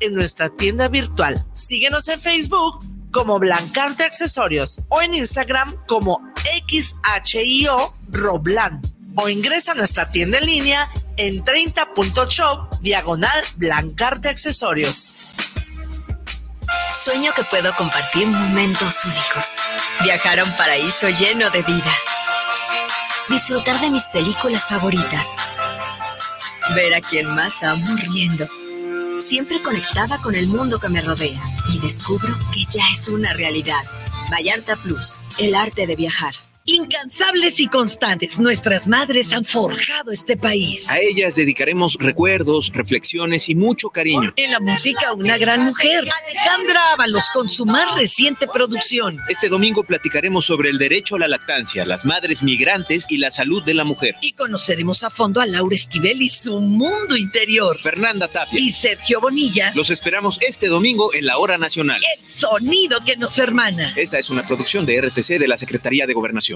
en nuestra tienda virtual. Síguenos en Facebook como Blancarte Accesorios o en Instagram como XHIO Roblan o ingresa a nuestra tienda en línea en 30.shop diagonal Blancarte Accesorios. Sueño que puedo compartir momentos únicos, viajar a un paraíso lleno de vida, disfrutar de mis películas favoritas, ver a quien más amo riendo, siempre conectada con el mundo que me rodea y descubro que ya es una realidad. Vallarta Plus, el arte de viajar. Incansables y constantes, nuestras madres han forjado este país. A ellas dedicaremos recuerdos, reflexiones y mucho cariño. En la música, una gran mujer, Alejandra Ábalos, con su más reciente producción. Este domingo platicaremos sobre el derecho a la lactancia, las madres migrantes y la salud de la mujer. Y conoceremos a fondo a Laura Esquivel y su mundo interior. Fernanda Tapia y Sergio Bonilla. Los esperamos este domingo en la Hora Nacional. El sonido que nos hermana. Esta es una producción de RTC de la Secretaría de Gobernación.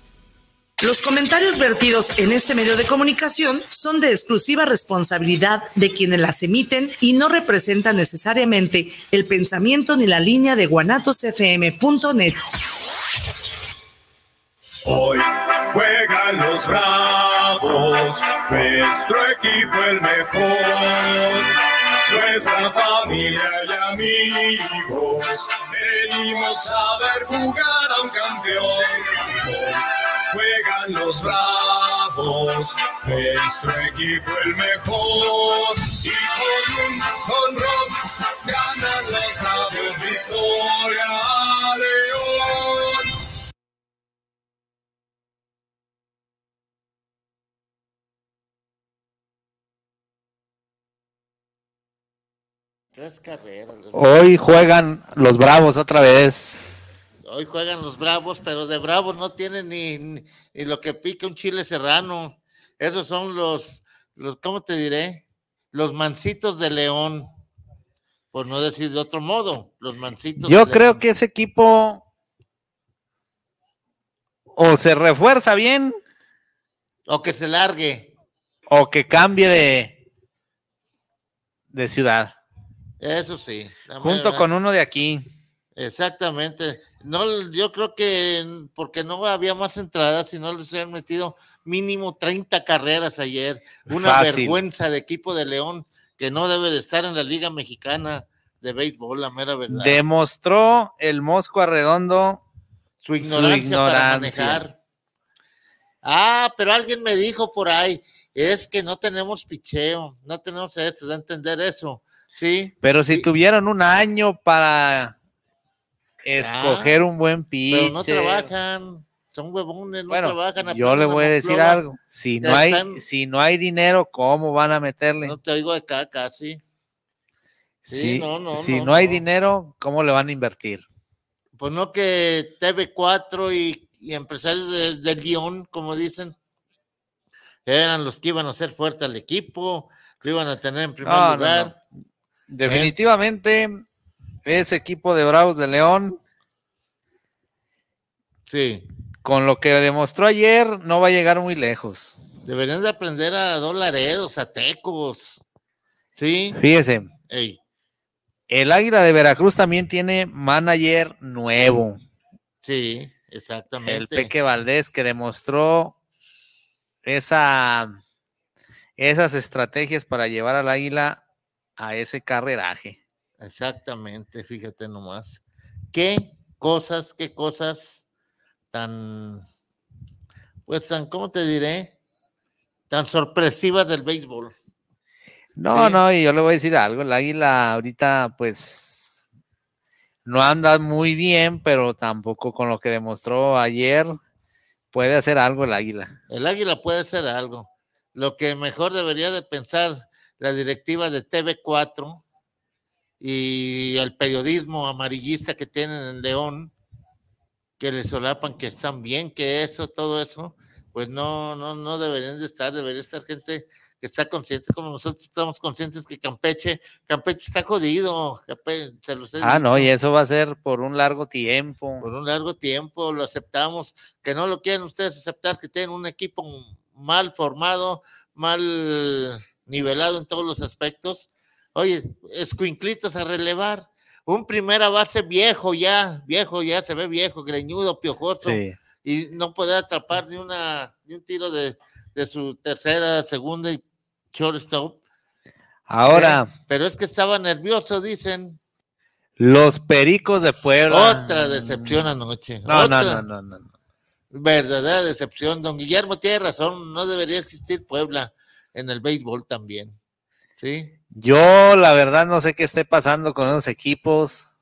Los comentarios vertidos en este medio de comunicación son de exclusiva responsabilidad de quienes las emiten y no representan necesariamente el pensamiento ni la línea de guanatosfm.net. Hoy juegan los bravos, nuestro equipo el mejor, nuestra familia y amigos, venimos a ver jugar a un campeón juegan los bravos, nuestro equipo el mejor. Y con un honrón ganan los bravos Victoria León. Tres carreras. Hoy juegan los Bravos otra vez. Hoy juegan los Bravos, pero de Bravos no tienen ni, ni, lo que pica un chile serrano. Esos son los, los, ¿cómo te diré? Los mancitos de León. Por no decir de otro modo, los mancitos. Yo creo León. que ese equipo o se refuerza bien. O que se largue. O que cambie de, de ciudad. Eso sí. Junto con uno de aquí. Exactamente. No, yo creo que porque no había más entradas, si no les habían metido mínimo 30 carreras ayer. Una Fácil. vergüenza de equipo de León que no debe de estar en la Liga Mexicana de Béisbol, la mera verdad. Demostró el Mosco Arredondo su ignorancia, su ignorancia, para manejar. Ah, pero alguien me dijo por ahí, es que no tenemos picheo, no tenemos eso, de entender eso. Sí. Pero si sí. tuvieron un año para escoger ah, un buen pitcher. Pero no trabajan, son huevones, no bueno, trabajan. Yo le voy a decir algo, si no, hay, están... si no hay dinero, ¿cómo van a meterle? No te oigo acá casi. Sí, sí no, no, si no, no, hay dinero, ¿cómo le van a invertir? Pues no que TV4 y, y empresarios de, de Lyon, como dicen, eran los que iban a hacer fuerte al equipo, lo iban a tener en primer lugar. Definitivamente, ¿Eh? Ese equipo de Bravos de León. Sí. Con lo que demostró ayer, no va a llegar muy lejos. Deberían de aprender a dolaredos, a tecos. Sí. Fíjese. Ey. El Águila de Veracruz también tiene manager nuevo. Sí, exactamente. El Peque Valdés que demostró esa, esas estrategias para llevar al Águila a ese carreraje. Exactamente, fíjate nomás. ¿Qué cosas, qué cosas tan, pues tan, ¿cómo te diré? Tan sorpresivas del béisbol. No, sí. no, y yo le voy a decir algo, el águila ahorita pues no anda muy bien, pero tampoco con lo que demostró ayer puede hacer algo el águila. El águila puede hacer algo. Lo que mejor debería de pensar la directiva de TV4 y el periodismo amarillista que tienen en León, que le solapan que están bien, que eso, todo eso, pues no, no, no deberían de estar, debería estar gente que está consciente, como nosotros estamos conscientes que Campeche, Campeche está jodido. se ah, no, y eso va a ser por un largo tiempo. Por un largo tiempo, lo aceptamos. Que no lo quieren ustedes aceptar, que tienen un equipo mal formado, mal nivelado en todos los aspectos. Oye, escuinclitos a relevar. Un primera base viejo ya, viejo ya, se ve viejo, greñudo, piojoso. Y no puede atrapar ni, una, ni un tiro de, de su tercera, segunda y shortstop. Ahora. Eh, pero es que estaba nervioso, dicen. Los Pericos de Puebla. Otra decepción anoche. No, no, no, no, no, Verdadera decepción. Don Guillermo tiene razón, no debería existir Puebla en el béisbol también. ¿Sí? Yo, la verdad, no sé qué esté pasando con esos equipos.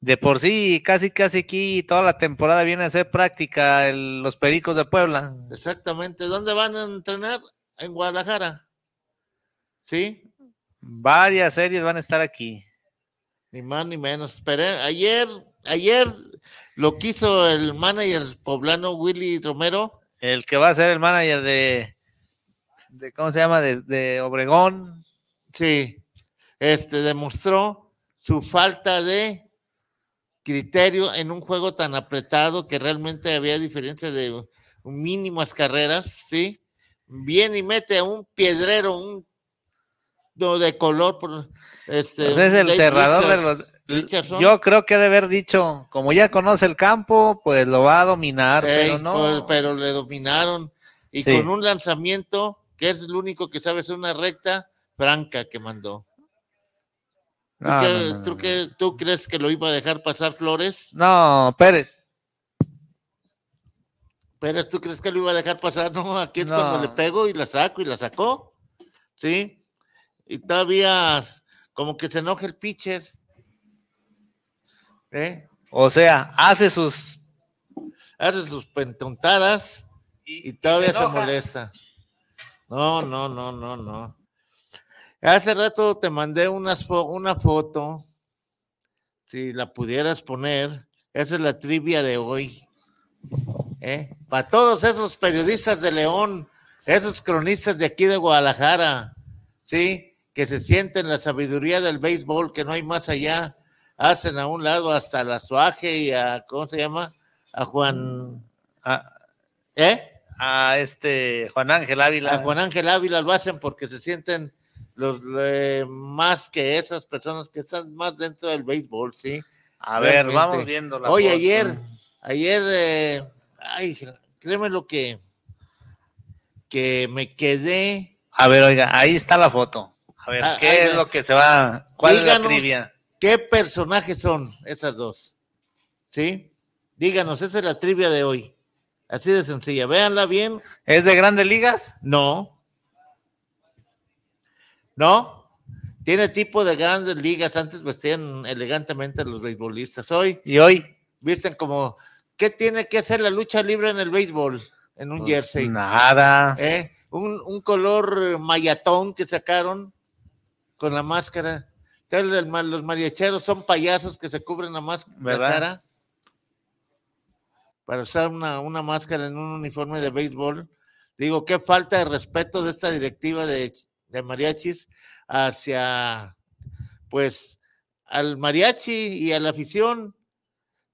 De por sí, casi, casi aquí toda la temporada viene a ser práctica los Pericos de Puebla. Exactamente. ¿Dónde van a entrenar? En Guadalajara. ¿Sí? Varias series van a estar aquí. Ni más ni menos. Esperé. Ayer, ayer lo quiso el manager poblano Willy Romero. El que va a ser el manager de, de ¿cómo se llama? De, de Obregón. Sí. Este demostró su falta de criterio en un juego tan apretado que realmente había diferencia de mínimas carreras, ¿sí? Viene y mete un piedrero, un de color. Por, este, pues es el cerrador de los. Yo creo que debe haber dicho, como ya conoce el campo, pues lo va a dominar, pero no. Pues, pero le dominaron. Y con un lanzamiento, que es el único que sabe hacer una recta franca que mandó. ¿Tú, ¿Tú, crees que lo iba a dejar pasar Flores? No, Pérez. Pérez, ¿tú crees que lo iba a dejar pasar? No, aquí es cuando le pego y la saco y la sacó. ¿Sí? Y todavía como que se enoja el pitcher. ¿Eh? O sea, hace sus... Hace sus pentontadas y, todavía se molesta. No, no, no, no, no. Hace rato te mandé una foto, si la pudieras poner, esa es la trivia de hoy. ¿eh? Para todos esos periodistas de León, esos cronistas de aquí de Guadalajara, ¿sí? Que se sienten la sabiduría del béisbol, que no hay más allá, hacen a un lado hasta la Suaje y a, ¿cómo se llama? A Juan... ¿Eh? A este Juan Ángel Ávila. A Juan Ángel Ávila lo hacen porque se sienten los eh, más que esas personas que están más dentro del béisbol, ¿sí? A ver, vamos viendo la Oye, ayer, ayer, eh, ay, créeme lo que, que me quedé. A ver, oiga, ahí está la foto. A ver, ah, ¿qué es lo que se va? ¿Cuál es la trivia? ¿Qué personajes son esas dos? ¿Sí? Díganos, esa es la trivia de hoy. Así de sencilla, véanla bien. ¿Es de grandes ligas? No. ¿no? Tiene tipo de grandes ligas. Antes vestían elegantemente los beisbolistas. Hoy. ¿Y hoy? Visten como, ¿qué tiene que hacer la lucha libre en el béisbol? En un pues jersey. Nada. ¿Eh? Un, color mayatón que sacaron con la máscara. Los mariacheros son payasos que se cubren la, máscara, la cara para usar una, una máscara en un uniforme de béisbol. Digo, qué falta de respeto de esta directiva de de mariachis hacia, pues, al mariachi y a la afición.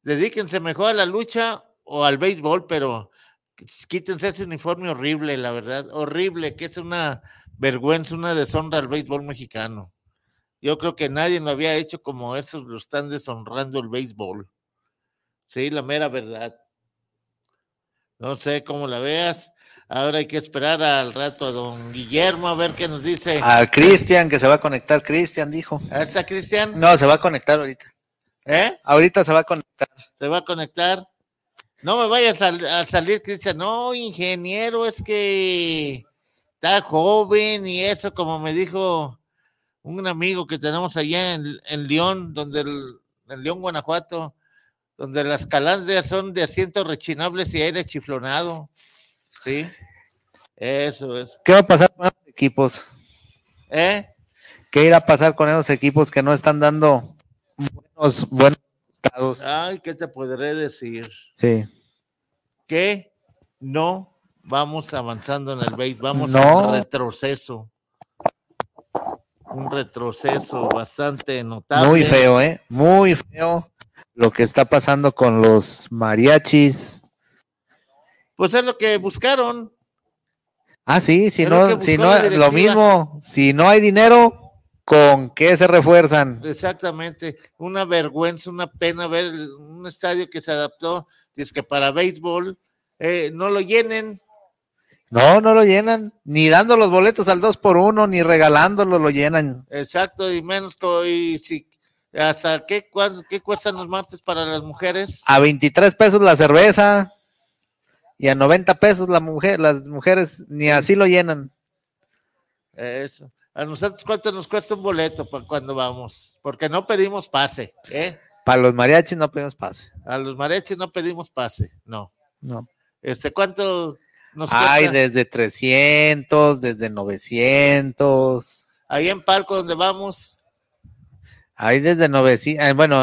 Dedíquense mejor a la lucha o al béisbol, pero quítense ese uniforme horrible, la verdad, horrible, que es una vergüenza, una deshonra al béisbol mexicano. Yo creo que nadie lo había hecho como esos lo están deshonrando el béisbol. Sí, la mera verdad. No sé cómo la veas. Ahora hay que esperar al rato a don Guillermo a ver qué nos dice. A Cristian, que se va a conectar. Cristian dijo. ¿A está Cristian? No, se va a conectar ahorita. ¿Eh? Ahorita se va a conectar. Se va a conectar. No me vayas a, salir, Cristian. No, ingeniero, es que está joven y eso, como me dijo un amigo que tenemos allá en, en León, donde el, en León, Guanajuato, donde las calandrias son de asientos rechinables y aire chiflonado. Sí, eso es. ¿Qué va a pasar con los equipos? ¿Eh? ¿Qué irá a pasar con esos equipos que no están dando buenos, buenos resultados? Ay, ¿qué te podré decir? Sí. Que no vamos avanzando en el base, vamos No. en retroceso. Un retroceso bastante notable. Muy feo, ¿eh? Muy feo lo que está pasando con los mariachis. Pues es lo que buscaron. Ah, sí, si Es no, si no, lo mismo, si no hay dinero, ¿con qué se refuerzan? Exactamente, una vergüenza, una pena ver un estadio que se adaptó, es que para béisbol eh, no lo llenen, No, no lo llenan, ni dando los boletos al 2 por 1 ni regalándolo lo llenan. exacto, y menos y si hasta qué, cuán- qué cuestan los martes para las mujeres, A 23 pesos la cerveza y a 90 pesos la mujer, las mujeres ni así lo llenan. eso. A nosotros cuánto nos cuesta un boleto para cuando vamos, porque no pedimos pase, ¿eh? Para los mariachis no pedimos pase. A los mariachis no pedimos pase, no. No. Este, ¿cuánto nos cuesta? Hay desde 300, desde 900. Ahí en Palco donde vamos, Hay desde 900, eh, bueno,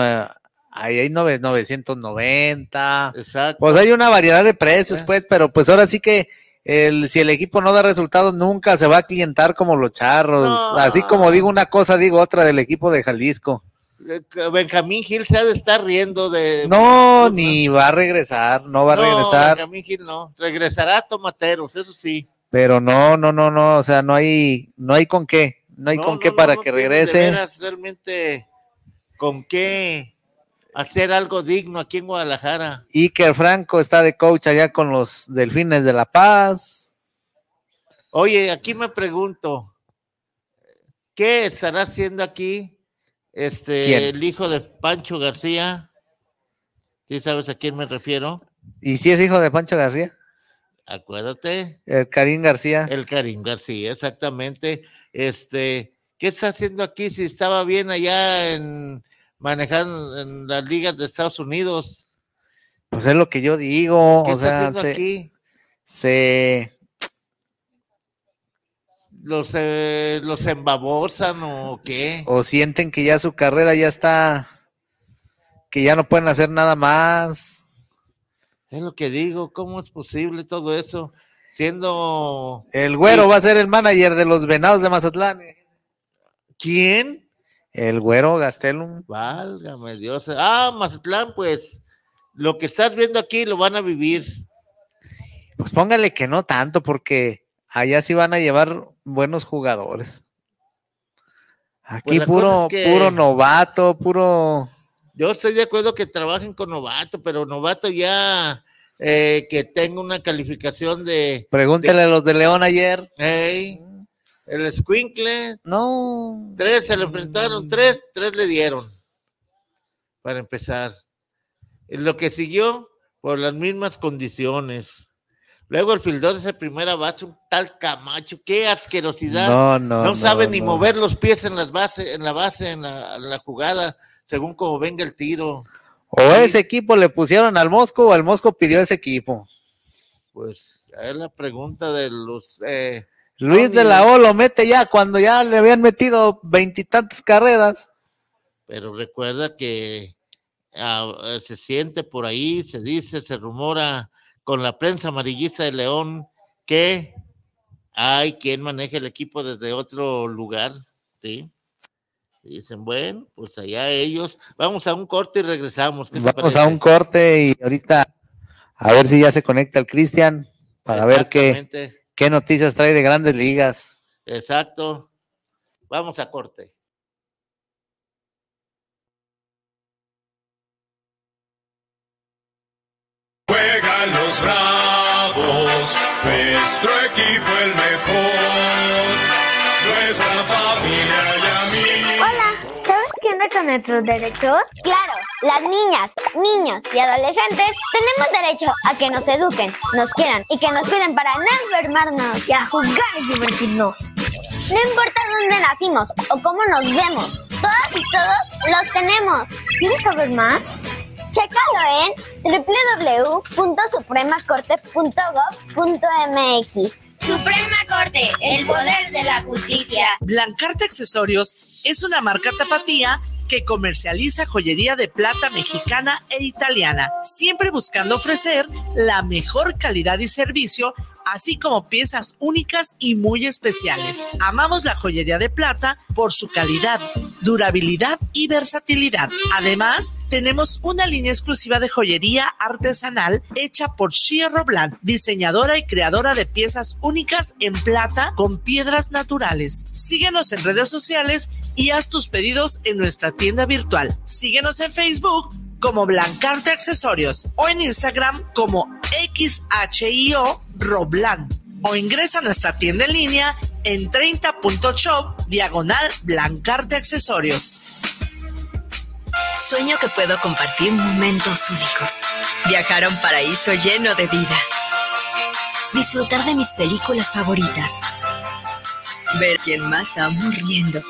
ahí hay nove- 990. exacto. Pues hay una variedad de precios, Eh. pues, pero pues ahora sí que el, si el equipo no da resultados, nunca se va a clientar como los charros. No. Así como digo una cosa, digo otra del equipo de Jalisco. Eh, Benjamín Gil se ha de estar riendo de. No, ni va a regresar, no va a regresar. Benjamín Gil no. Regresará a Tomateros, eso sí. Pero no, no, no, no, o sea, no hay, no hay con qué, no hay No, con no, qué no, para que de regrese. veras realmente con qué hacer algo digno aquí en Guadalajara. Iker Franco está de coach allá con los Delfines de La Paz. Oye, aquí me pregunto, ¿qué estará haciendo aquí este ¿Quién? el hijo de Pancho García? ¿Sí sabes a quién me refiero? ¿Y si es hijo de Pancho García? Acuérdate. El Karim García. El Karim García, exactamente. Este, ¿qué está haciendo aquí si estaba bien allá en manejando en las ligas de Estados Unidos? Pues es lo que yo digo, ¿Qué o está sea, se, aquí? se, ¿Los, eh, los embabosan o qué? o sienten que ya su carrera ya está, que ya no pueden hacer nada más. Es lo que digo, ¿cómo es posible todo eso? Siendo El güero Sí. va a ser el manager de los Venados de Mazatlán. ¿quién? El güero Gastelum. Válgame Dios. Ah, Mazatlán, pues lo que estás viendo aquí lo van a vivir. Pues póngale que no tanto, porque allá sí van a llevar buenos jugadores. Aquí Pues puro, cosa es que- puro novato, puro. Yo estoy de acuerdo que trabajen con Novato, pero Novato ya eh, que tenga una calificación de Pregúntele a los de León ayer. hey, el Squinkle, No. tres se le enfrentaron, tres, tres le dieron. Para empezar. Lo que siguió, por las mismas condiciones. Luego el fildón de esa primera base, un tal Camacho, qué asquerosidad. No, no. no, sabe ni no. mover los pies en las bases, en la base, en la, en la jugada, según como venga el tiro. O ese equipo le pusieron al Mosco o el Mosco pidió ese equipo. Pues es la pregunta de los eh, Luis de la O lo mete ya cuando ya le habían metido veintitantas carreras. pero recuerda que se siente por ahí, se dice, se rumora con la prensa amarillista de León que hay quien maneja el equipo desde otro lugar, ¿sí? Y dicen, bueno, pues allá ellos. Vamos a un corte y regresamos. ¿qué te Vamos a un corte y ahorita a ver si ya se conecta el Cristian para ver qué, qué noticias trae de grandes ligas. Exacto. Vamos a corte. Juegan los bravos, nuestro equipo el mejor, ¿sabes qué onda con nuestros derechos? Claro, las niñas, niños y adolescentes tenemos derecho a que nos eduquen, nos quieran y que nos cuiden para no enfermarnos y a jugar y divertirnos. No importa dónde nacimos o cómo nos vemos, todas y todos los tenemos. ¿Quieres saber más? Chécalo en www.supremacorte.gov.mx. Suprema Corte, el poder de la justicia. Blancarte Accesorios es una marca tapatía que comercializa joyería de plata mexicana e italiana, siempre buscando ofrecer la mejor calidad y servicio así como piezas únicas y muy especiales. Amamos la joyería de plata por su calidad, durabilidad y versatilidad. Además, tenemos una línea exclusiva de joyería artesanal hecha por Shia Roblan, diseñadora y creadora de piezas únicas en plata con piedras naturales. Síguenos en redes sociales y haz tus pedidos en nuestra tienda virtual. Síguenos en Facebook como Blancarte Accesorios o en Instagram como XHIO Roblan o ingresa a nuestra tienda en línea en 30.shop diagonal Blancarte Accesorios. Sueño que puedo compartir momentos únicos. Viajar a un paraíso lleno de vida. Disfrutar de mis películas favoritas. Ver quién más amo riendo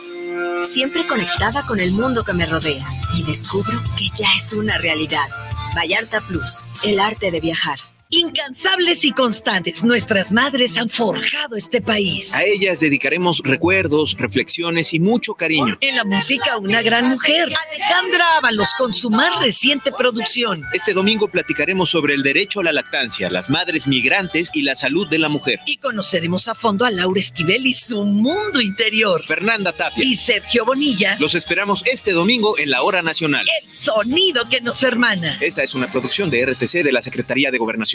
siempre conectada con el mundo que me rodea y descubro que ya es una realidad. Vallarta Plus, el arte de viajar. Incansables y constantes, nuestras madres han forjado este país. A ellas dedicaremos recuerdos, reflexiones y mucho cariño. En la música, una gran mujer, Alejandra Ábalos, con su más reciente producción. Este domingo platicaremos sobre el derecho a la lactancia, las madres migrantes y la salud de la mujer. Y conoceremos a fondo a Laura Esquivel y su mundo interior. Fernanda Tapia y Sergio Bonilla. Los esperamos este domingo en la Hora Nacional. El sonido que nos hermana. Esta es una producción de RTC de la Secretaría de Gobernación.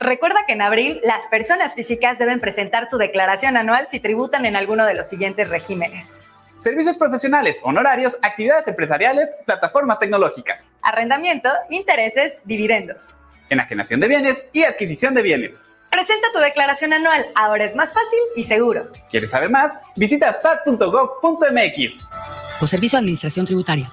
Recuerda que en abril las personas físicas deben presentar su declaración anual si tributan en alguno de los siguientes regímenes. Servicios profesionales, honorarios, actividades empresariales, plataformas tecnológicas. Arrendamiento, intereses, dividendos. Enajenación de bienes y adquisición de bienes. Presenta tu declaración anual, ahora es más fácil y seguro. ¿Quieres saber más? Visita sat.gov.mx. O Servicio de Administración Tributaria.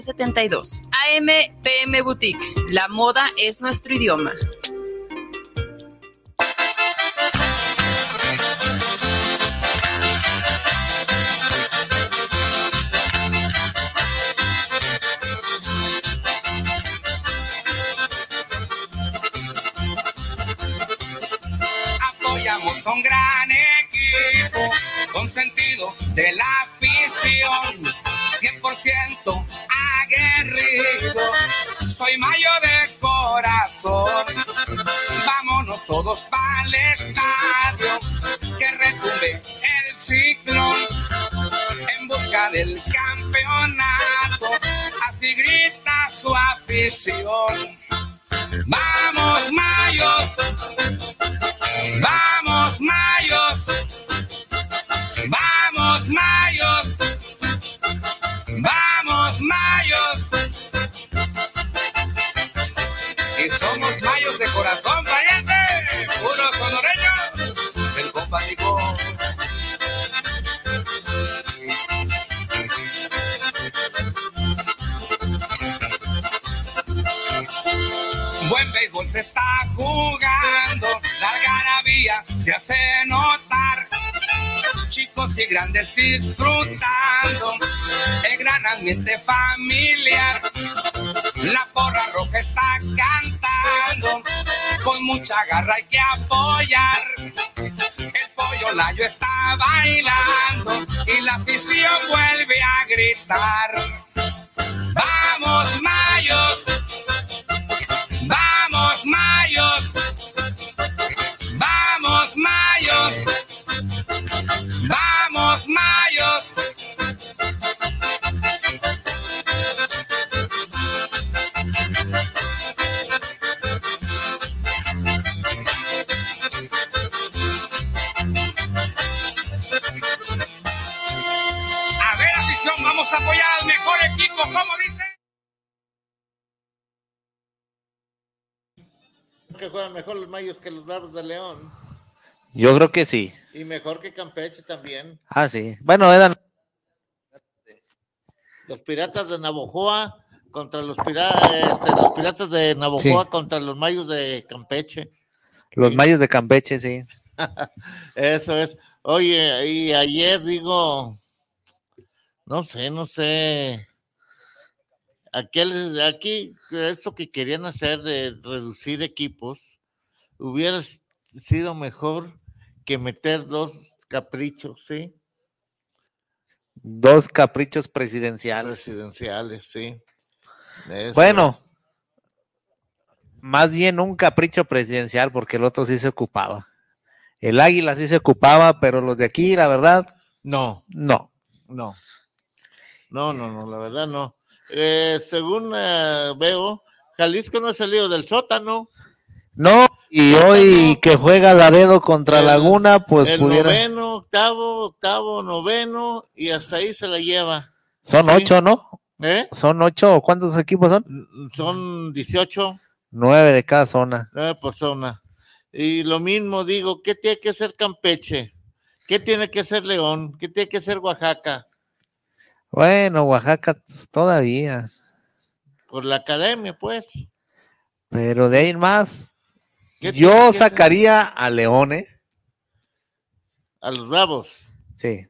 1372. AMPM Boutique. La moda es nuestro idioma. Apoyamos un gran equipo con sentido de la afición 100% aguerrido. Soy mayo de corazón. Vámonos todos para el estadio, que retumbe el ciclón en busca del campeonato, así grita su afición. Vamos Mayos, vamos Mayos, vamos Mayos, Y somos Mayos de corazón, pariente, puros sonoreños, el compa dijo. Buen béisbol se está jugando, la algarabía se hace notar. Y grandes disfrutando el gran ambiente familiar. La porra roja está cantando, con mucha garra hay que apoyar. El pollo layo está bailando y la afición vuelve a gritar. Vamos Mayos, vamos Mayos, vamos Mayos, vamos Mayos. A ver, afición, vamos a apoyar al mejor equipo, como dice. Que juegan mejor los Mayos que los Bravos de León. Yo creo que sí. Y mejor que Campeche también. Ah, sí. Bueno, eran Los Piratas de Navojoa contra los, pira- este, los Piratas de Navojoa Sí. contra los Mayos de Campeche. los mayos de Campeche, sí. Eso es. Oye, y ayer digo, no sé, no sé. Aquel, aquí, eso que querían hacer de reducir equipos, hubiera sido mejor que meter dos caprichos, ¿sí? Dos caprichos presidenciales. Presidenciales, sí. Eso. Bueno, más bien un capricho presidencial, porque el otro sí se ocupaba. El águila sí se ocupaba, pero los de aquí, la verdad, No, no. no. No, no, no, la verdad no. Eh, según eh, veo, Jalisco no ha salido del sótano. No, y hoy que juega Laredo contra El- Laguna, pues el pudiera. noveno, octavo, octavo, noveno, y hasta ahí se la lleva. Son Sí. ocho, ¿no? ¿Eh? Son ocho, ¿o ¿cuántos equipos son? Son 18, Nueve de cada zona. nueve personas. Y lo mismo digo, ¿qué tiene que ser Campeche? ¿Qué tiene que ser León? ¿Qué tiene que ser Oaxaca? Bueno, Oaxaca todavía, Por la academia, pues. pero de ahí más, ¿Qué tiene yo sacaría a León, ¿eh? A los Bravos. Sí.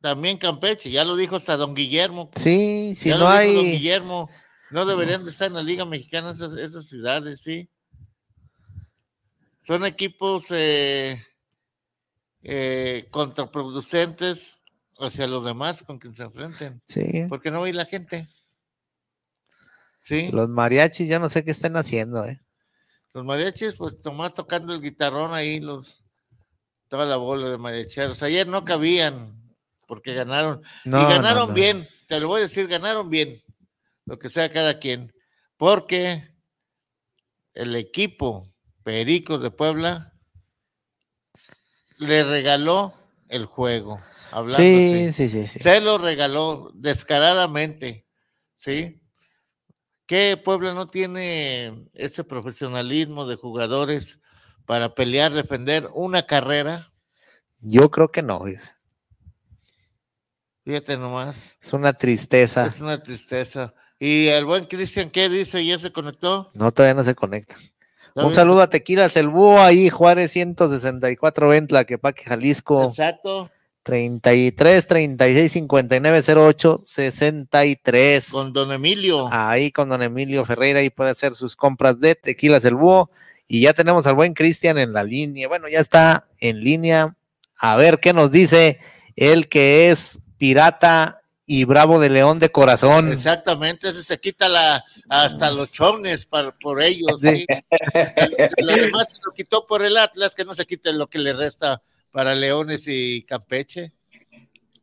También Campeche, ya lo dijo hasta don Guillermo. Sí, si Ya no lo dijo don hay. Guillermo, no deberían de estar en la Liga Mexicana esas, esas ciudades, sí. Son equipos eh, eh, contraproducentes hacia los demás con quien se enfrenten. Sí. Porque no va a ir la gente. Sí. Los mariachis, ya no sé qué están haciendo, ¿eh? Los mariachis, pues nomás tocando el guitarrón ahí, los toda la bola de mariacheros. Ayer no cabían porque ganaron. No, y ganaron no. bien, te lo voy a decir, ganaron bien, lo que sea cada quien. Porque el equipo Pericos de Puebla le regaló el juego. Hablando Sí, sí, sí, sí. Se lo regaló descaradamente, ¿sí? Que Puebla no tiene ese profesionalismo de jugadores para pelear, defender una carrera. Yo creo que no, Fíjate nomás, es una tristeza. es una tristeza. Y el buen Cristian, ¿qué dice? ¿Ya se conectó? No, todavía no se conecta. Un saludo a Tequilas El Búho, ahí Juárez 164 Ventla, Quepaque, Jalisco. Exacto. 33 36 59 08 63. Con don Emilio. Ahí con don Emilio Ferreira, ahí puede hacer sus compras de Tequilas El Búho. Y ya tenemos al buen Cristian en la línea. Bueno, ya está en línea. A ver qué nos dice el que es pirata y Bravo de León de corazón. Exactamente, ese se quita la, hasta los chones para, por ellos. ¿sí? lo demás se lo quitó por el Atlas, que no se quite lo que le resta para Leones y Campeche.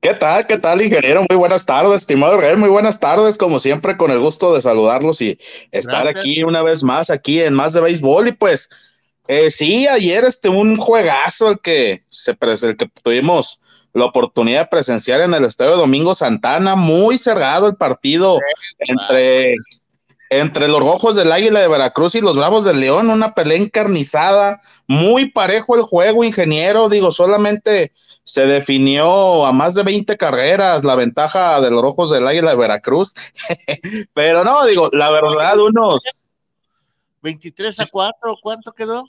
¿Qué tal? ¿Qué tal, ingeniero? Muy buenas tardes, estimado Rey. Muy buenas tardes, como siempre, con el gusto de saludarlos y estar Gracias. aquí una vez más, aquí en Más de Béisbol. Y pues, eh, sí, ayer este, un juegazo el que, se, el que tuvimos la oportunidad de presenciar en el Estadio Domingo Santana. Muy cerrado el partido entre, entre los Rojos del Águila de Veracruz y los Bravos del León. Una pelea encarnizada, muy parejo el juego, ingeniero. Digo, solamente se definió a más de 20 carreras la ventaja de los Rojos del Águila de Veracruz. Pero no, digo, la verdad, unos 23 a 4, ¿cuánto quedó?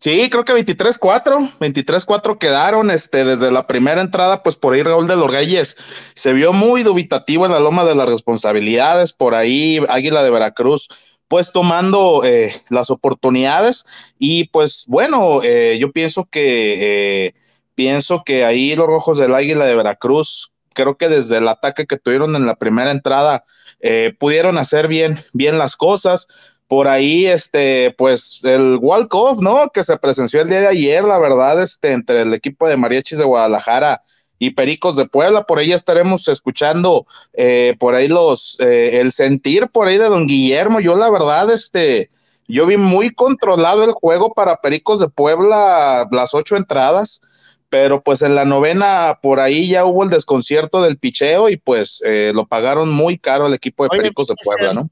Sí, creo que 23-4, 23-4 quedaron, este, desde la primera entrada, pues por ahí Raúl de los Reyes. Se vio muy dubitativo en la loma de las responsabilidades, por ahí Águila de Veracruz, pues tomando eh, las oportunidades. Y pues bueno, eh, yo pienso que, eh, pienso que ahí los Rojos del Águila de Veracruz, creo que desde el ataque que tuvieron en la primera entrada, eh, pudieron hacer bien, bien las cosas, por ahí, este, pues el walk-off, ¿no? Que se presenció el día de ayer, la verdad, este, entre el equipo de Mariachis de Guadalajara y Pericos de Puebla, por ahí ya estaremos escuchando, eh, por ahí los, eh, el sentir por ahí de don Guillermo, yo la verdad, este, yo vi muy controlado el juego para Pericos de Puebla, las ocho entradas, pero pues en la novena por ahí ya hubo el desconcierto del picheo y pues eh, lo pagaron muy caro el equipo de Oye, Pericos de Puebla, ¿no?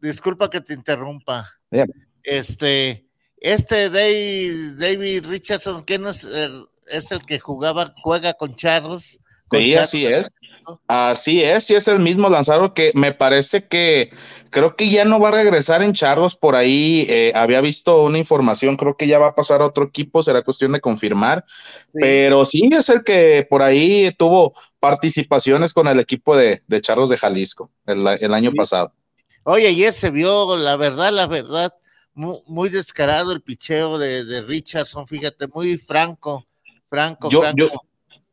Disculpa que te interrumpa. Bien. Este, este Dave- David Richardson, ¿quién es el, es el que jugaba, juega con Charles? Con Sí, Charles. así es. Así es, sí es el mismo lanzador que me parece que creo que ya no va a regresar en Charros. Por ahí eh, había visto una información, creo que ya va a pasar a otro equipo, será cuestión de confirmar. Pero sí es el que por ahí tuvo participaciones con el equipo de, de Charros de Jalisco el, el año pasado. Oye, ayer se vio, la verdad, la verdad, muy, muy descarado el picheo de, de Richardson, fíjate, muy franco, franco, Yo, franco. yo,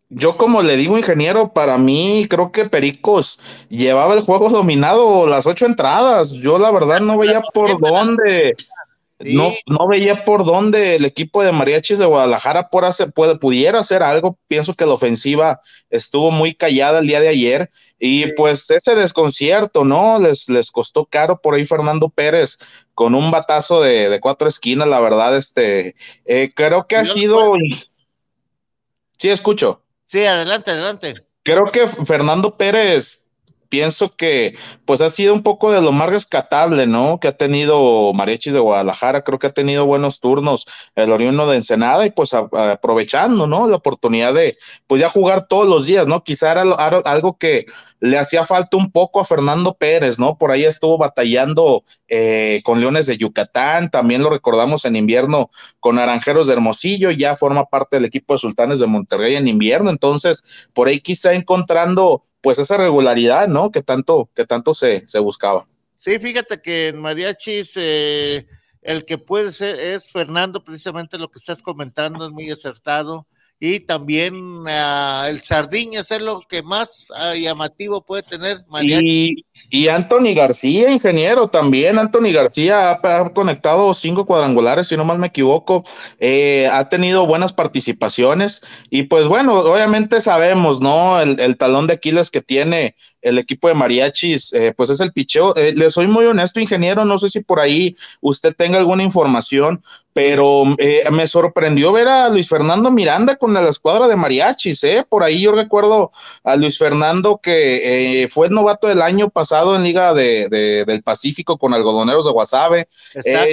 yo como le digo, ingeniero, para mí creo que Pericos llevaba el juego dominado las ocho entradas. Yo la verdad no veía por dónde, no, no veía por dónde el equipo de Mariachis de Guadalajara por hacer- puede, pudiera hacer algo. Pienso que la ofensiva estuvo muy callada el día de ayer y pues ese desconcierto, ¿no? Les, les costó caro por ahí Fernando Pérez con un batazo de, de cuatro esquinas, la verdad, este, eh, creo que ha sido... Sí, escucho. Sí, adelante, adelante. Creo que Fernando Pérez, pienso que pues ha sido un poco de lo más rescatable, ¿no? Que ha tenido Mariachis de Guadalajara, creo que ha tenido buenos turnos el oriundo de Ensenada y pues aprovechando, ¿no? La oportunidad de pues ya jugar todos los días, ¿no? Quizá era algo que le hacía falta un poco a Fernando Pérez, ¿no? Por ahí estuvo batallando eh, con Leones de Yucatán, también lo recordamos en invierno con Naranjeros de Hermosillo, ya forma parte del equipo de Sultanes de Monterrey en invierno, entonces por ahí quizá encontrando pues esa regularidad, ¿no? Que tanto, que tanto se, se buscaba. Sí, fíjate que en Mariachis eh, el que puede ser es Fernando, precisamente lo que estás comentando es muy acertado. Y también ah, el Sardiñas es lo que más ah, llamativo puede tener Mariachis. Y, Anthony García, ingeniero, también. Anthony García ha, conectado cinco cuadrangulares, si no mal me equivoco, eh, ha tenido buenas participaciones. Y pues bueno, obviamente sabemos, ¿no? El talón de Aquiles que tiene el equipo de mariachis, eh, pues es el picheo. Eh, le soy muy honesto, ingeniero, no sé si por ahí usted tenga alguna información, pero eh, me sorprendió ver a Luis Fernando Miranda con la escuadra de mariachis, ¿eh? Por ahí yo recuerdo a Luis Fernando que eh, fue novato del año pasado en Liga de, de- del Pacífico con algodoneros de Guasave.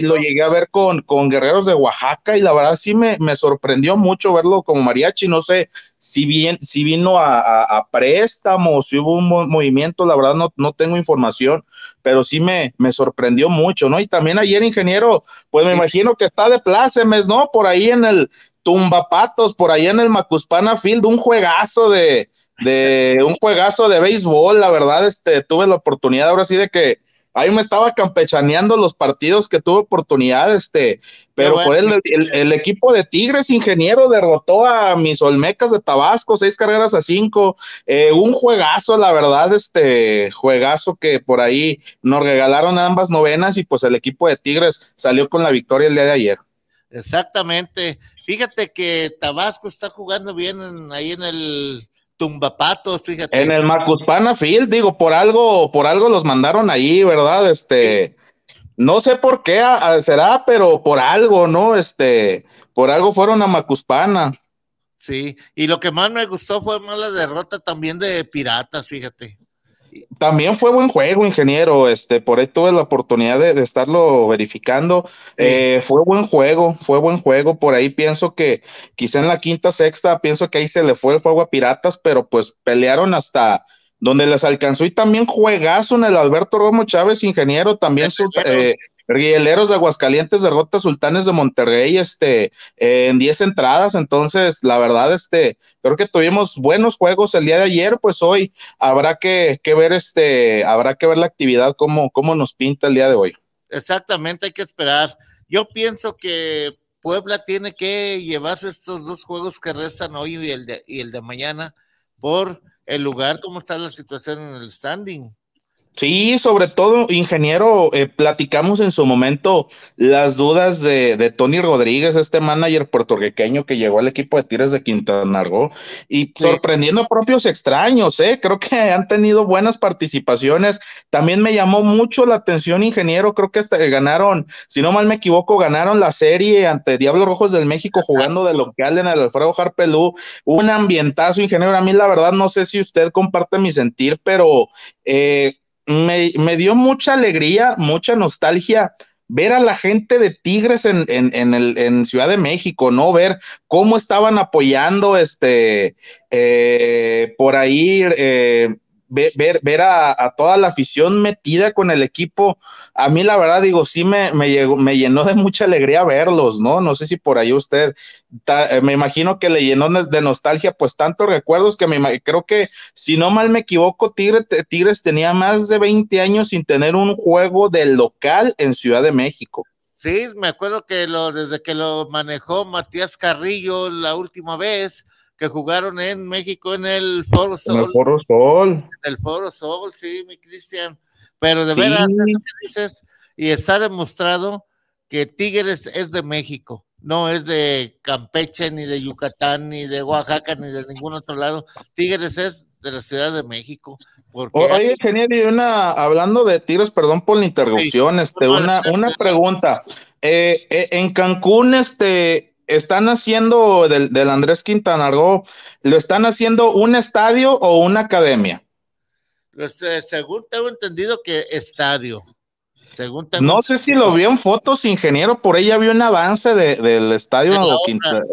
Lo llegué a ver con, con guerreros de Oaxaca y la verdad sí me, me sorprendió mucho verlo como mariachi. No sé si, bien, si vino a, a, a préstamo, si hubo un mo- movimiento, la verdad no, no tengo información, pero sí me, me sorprendió mucho, ¿no? Y también ayer, ingeniero, pues me imagino que está de plácemes, ¿no? Por ahí en el Tumbapatos, por ahí en el Macuspana Field, un juegazo de, de un juegazo de béisbol, la verdad, este, tuve la oportunidad ahora sí de que ahí me estaba campechaneando los partidos que tuve oportunidad, este, pero por el, el, equipo de Tigres Ingeniero derrotó a mis Olmecas de Tabasco, seis carreras a cinco, eh, un juegazo, la verdad, este juegazo que por ahí nos regalaron ambas novenas y pues el equipo de Tigres salió con la victoria el día de ayer. Exactamente. Fíjate que Tabasco está jugando bien ahí en el tumbapatos, fíjate. En el Macuspana Field, digo, por algo, por algo los mandaron ahí, ¿verdad? Este, no sé por qué será, pero por algo, ¿no? Este, por algo fueron a Macuspana. Sí, y lo que más me gustó fue más la derrota también de Piratas, fíjate. También fue buen juego, ingeniero. Este, por ahí tuve la oportunidad de, estarlo verificando. Eh, fue buen juego, fue buen juego. Por ahí pienso que quizá en la quinta, sexta, pienso que ahí se le fue el fuego a Piratas, pero pues pelearon hasta donde les alcanzó y también juegazo en el Alberto Romo Chávez, ingeniero, también su, eh, Rieleros de Aguascalientes derrota Sultanes de Monterrey este, en 10 entradas. Entonces, la verdad, este, creo que tuvimos buenos juegos el día de ayer. Pues hoy habrá que, ver este, habrá que ver la actividad, cómo, cómo nos pinta el día de hoy. Exactamente, hay que esperar. Yo pienso que Puebla tiene que llevarse estos dos juegos que restan hoy y el de, y el de mañana por el lugar, cómo está la situación en el standing. Sí, sobre todo, ingeniero, eh, platicamos en su momento las dudas de, Tony Rodríguez, este manager puertorriqueño que llegó al equipo de Tigres de Quintana Roo y sorprendiendo a propios extraños, ¿eh? creo que han tenido buenas participaciones. También me llamó mucho la atención, ingeniero, creo que hasta ganaron, si no mal me equivoco, ganaron la serie ante Diablos Rojos del México jugando de local en el Alfredo Harpelú, un ambientazo, ingeniero. A mí la verdad no sé si usted comparte mi sentir, pero... Eh, me, dio mucha alegría, mucha nostalgia ver a la gente de Tigres en, en, el, en Ciudad de México, ¿no? Ver cómo estaban apoyando este eh, por ahí eh, ver, ver, a, toda la afición metida con el equipo, a mí la verdad digo, sí me, me, llegó, me llenó de mucha alegría verlos, ¿no? No sé si por ahí usted, eh, me imagino que le llenó de, nostalgia, pues tantos recuerdos que me creo que, si no mal me equivoco, Tigres, Tigres tenía más de 20 años sin tener un juego del local en Ciudad de México. Sí, me acuerdo que lo, desde que lo manejó Matías Carrillo la última vez, que jugaron en México en el Foro Sol. En el Foro Sol. En el Foro Sol, sí, mi Cristian. Pero de veras, eso que dices, y está demostrado que Tigres es de México, no es de Campeche, ni de Yucatán, ni de Oaxaca, ni de ningún otro lado. Tigres es de la Ciudad de México. Porque Oye, ingeniero, y una, hablando de Tigres, perdón por la interrupción, este, una, una pregunta. Eh, eh, en Cancún, este, están haciendo del, Andrés Quintana Roo, ¿lo están haciendo un estadio o una academia? Este, según tengo entendido que estadio. Según no sé si lo vio en fotos, ingeniero, por ella vio un avance del estadio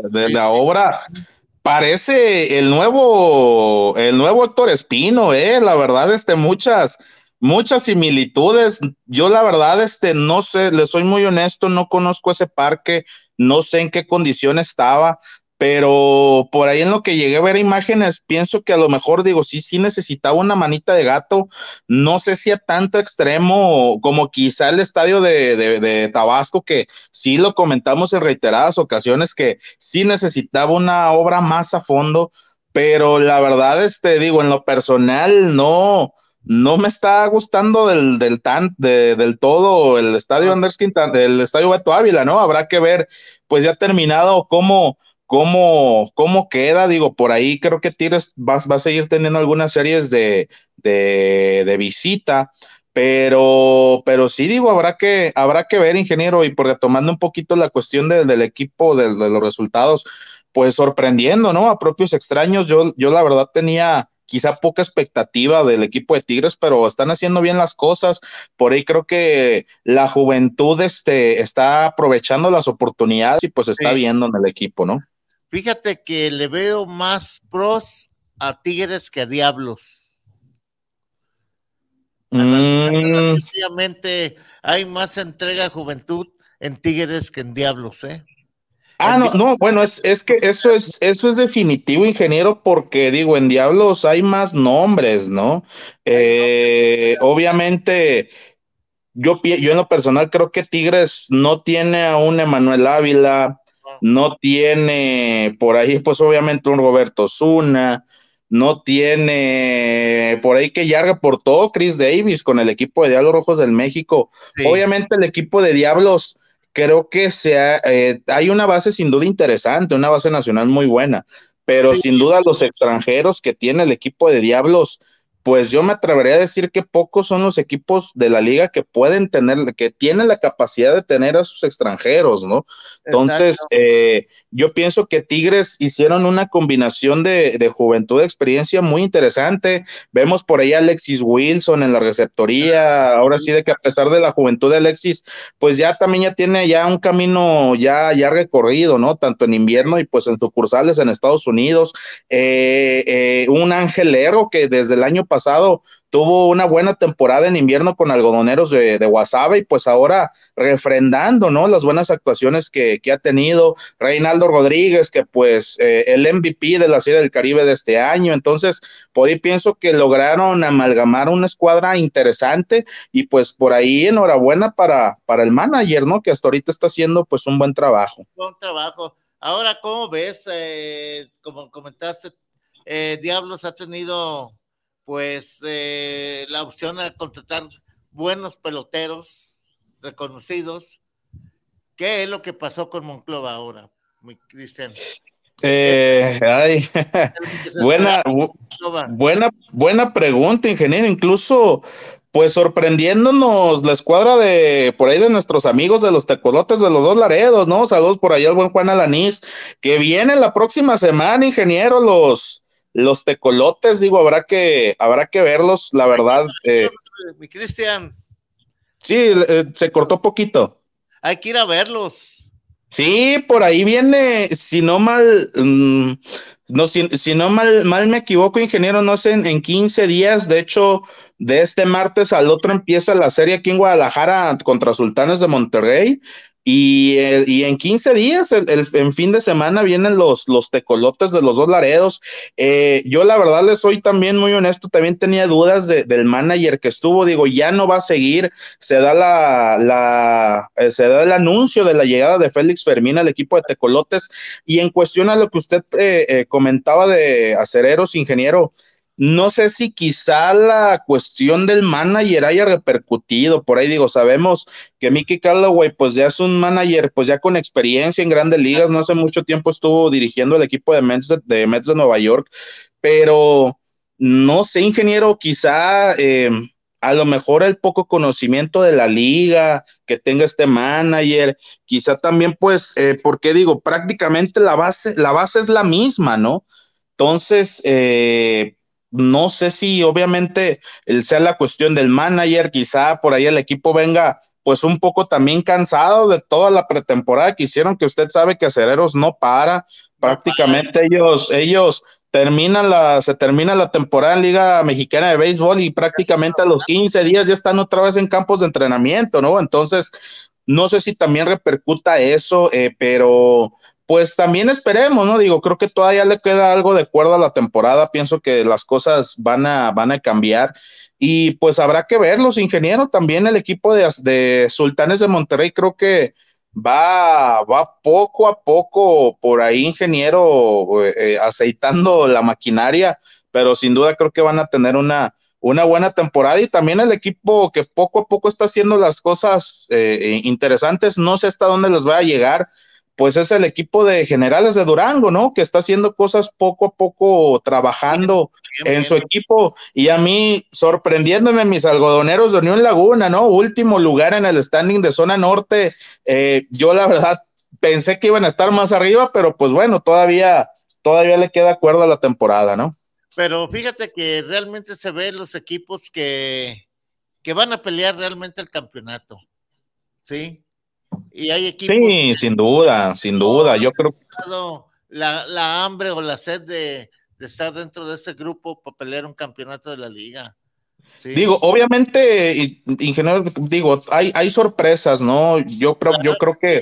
de la, obra. Parece el nuevo, el nuevo Héctor Espino, eh, la verdad, este, muchas, muchas similitudes. Yo la verdad, este, no sé, le soy muy honesto, no conozco ese parque, no sé en qué condición estaba, pero por ahí en lo que llegué a ver imágenes, pienso que a lo mejor digo, sí, sí necesitaba una manita de gato, no sé si a tanto extremo como quizá el estadio de, de, Tabasco, que sí lo comentamos en reiteradas ocasiones, que sí necesitaba una obra más a fondo, pero la verdad, este, digo, en lo personal, no, no me está gustando del, del, tan, del todo el estadio Anders Quintana, el estadio Beto Ávila, ¿no? Habrá que ver, pues ya terminado, cómo, cómo, cómo queda. Digo, por ahí creo que Tigres va, va a seguir teniendo algunas series de, de, de, visita. Pero, pero sí digo, habrá que, habrá que ver, ingeniero, y porque tomando un poquito la cuestión del equipo, de, de, los resultados, pues sorprendiendo, ¿no? A propios extraños. Yo, yo la verdad tenía, quizá poca expectativa del equipo de Tigres, pero están haciendo bien las cosas. Por ahí creo que la juventud este, está aprovechando las oportunidades y pues está viendo en el equipo, ¿no? Fíjate que le veo más pros a Tigres que a Diablos. Mm. hay más entrega a juventud en Tigres que en Diablos, ¿eh? Ah, no, no, bueno, es, es que eso es, eso es definitivo, ingeniero, porque digo, en Diablos hay más nombres, ¿no? Eh, obviamente, yo, yo en lo personal creo que Tigres no tiene a un Emanuel Ávila, no tiene por ahí, pues obviamente un Roberto Zuna, no tiene por ahí que yarga por todo Chris Davis con el equipo de Diablos Rojos del México. Obviamente el equipo de Diablos creo que sea, eh, hay una base sin duda interesante, una base nacional muy buena, pero sin duda los extranjeros que tiene el equipo de Diablos pues yo me atrevería a decir que pocos son los equipos de la liga que pueden tener, que tienen la capacidad de tener a sus extranjeros, ¿no? Entonces, eh, yo pienso que Tigres hicieron una combinación de, de, juventud, de experiencia muy interesante. Vemos por ahí a Alexis Wilson en la receptoría, ahora sí de que a pesar de la juventud de Alexis, pues ya también ya tiene ya un camino ya, ya recorrido, ¿no? Tanto en invierno y pues en sucursales en Estados Unidos. Eh, eh, un angelero que desde el año pasado tuvo una buena temporada en invierno con algodoneros de, de Guasave y pues ahora refrendando, ¿no? Las buenas actuaciones que, ha tenido Reinaldo Rodríguez, que pues eh, el MVP de la Serie del Caribe de este año. Entonces, por ahí pienso que lograron amalgamar una escuadra interesante y pues por ahí enhorabuena para, para el manager, ¿no? Que hasta ahorita está haciendo pues un buen trabajo. Buen trabajo. Ahora, ¿cómo ves? Eh, como comentaste, eh, Diablos ha tenido pues eh, la opción a contratar buenos peloteros reconocidos. ¿Qué es lo que pasó con Monclova ahora, mi Cristian? Eh, buena, buena, buena pregunta, ingeniero. Incluso, pues sorprendiéndonos la escuadra de por ahí de nuestros amigos de los tecolotes de los dos Laredos, ¿no? Saludos por ahí al buen Juan Alanís, que viene la próxima semana, ingeniero, los los tecolotes, digo, habrá que, habrá que verlos, la verdad. Eh, Mi Cristian. Sí, eh, se cortó poquito. Hay que ir a verlos. Sí, por ahí viene, si no mal, mm, no, si, si, no mal, mal me equivoco, ingeniero, no sé, en, en 15 días, de hecho, de este martes al otro empieza la serie aquí en Guadalajara contra Sultanes de Monterrey. Y, eh, y, en 15 días, el, en fin de semana, vienen los, los tecolotes de los dos Laredos. Eh, yo, la verdad, les soy también muy honesto, también tenía dudas de, del manager que estuvo. Digo, ya no va a seguir. Se da, la, la eh, se da el anuncio de la llegada de Félix Fermín al equipo de tecolotes. Y en cuestión a lo que usted comentaba de acereros, ingeniero, no sé si quizá la cuestión del manager haya repercutido. Por ahí digo, sabemos que Mickey Callaway, pues ya es un manager, pues ya con experiencia en grandes ligas. No hace mucho tiempo estuvo dirigiendo el equipo de Mets de, Mets de Nueva York, pero no sé, ingeniero, quizá eh, a lo mejor el poco conocimiento de la liga que tenga este manager, quizá también, pues, eh, porque digo, prácticamente la base, la base es la misma, ¿no? Entonces, eh, no sé si obviamente sea la cuestión del manager, quizá por ahí el equipo venga pues un poco también cansado de toda la pretemporada que hicieron, que usted sabe que Acereros no para, prácticamente ellos, ellos terminan la, se termina la temporada en Liga Mexicana de Béisbol y prácticamente a los 15 días ya están otra vez en campos de entrenamiento, ¿no? Entonces, no sé si también repercuta eso, eh, pero pues también esperemos, ¿no? Digo, creo que todavía le queda algo de acuerdo a la temporada, pienso que las cosas van a, van a cambiar y pues habrá que verlos, ingeniero, también el equipo de, Sultanes de Monterrey creo que va, va poco a poco por ahí, ingeniero, eh, aceitando la maquinaria, pero sin duda creo que van a tener una, una buena temporada y también el equipo que poco a poco está haciendo las cosas eh, interesantes, no sé hasta dónde les va a llegar, pues es el equipo de generales de Durango, ¿no? Que está haciendo cosas poco a poco, trabajando en su equipo. Y a mí, sorprendiéndome, mis algodoneros de Unión Laguna, ¿no? Último lugar en el standing de zona norte. Eh, yo la verdad pensé que iban a estar más arriba, pero pues bueno, todavía, todavía le queda acuerdo a la temporada, ¿no? Pero fíjate que realmente se ven los equipos que, que van a pelear realmente el campeonato. ¿Sí? Y hay equipos. Sí, sin duda, sin duda. Yo creo la, la hambre o la sed de, estar dentro de ese grupo para pelear un campeonato de la liga. Digo, obviamente, ingeniero, digo, hay, hay sorpresas, ¿no? Yo creo, yo creo que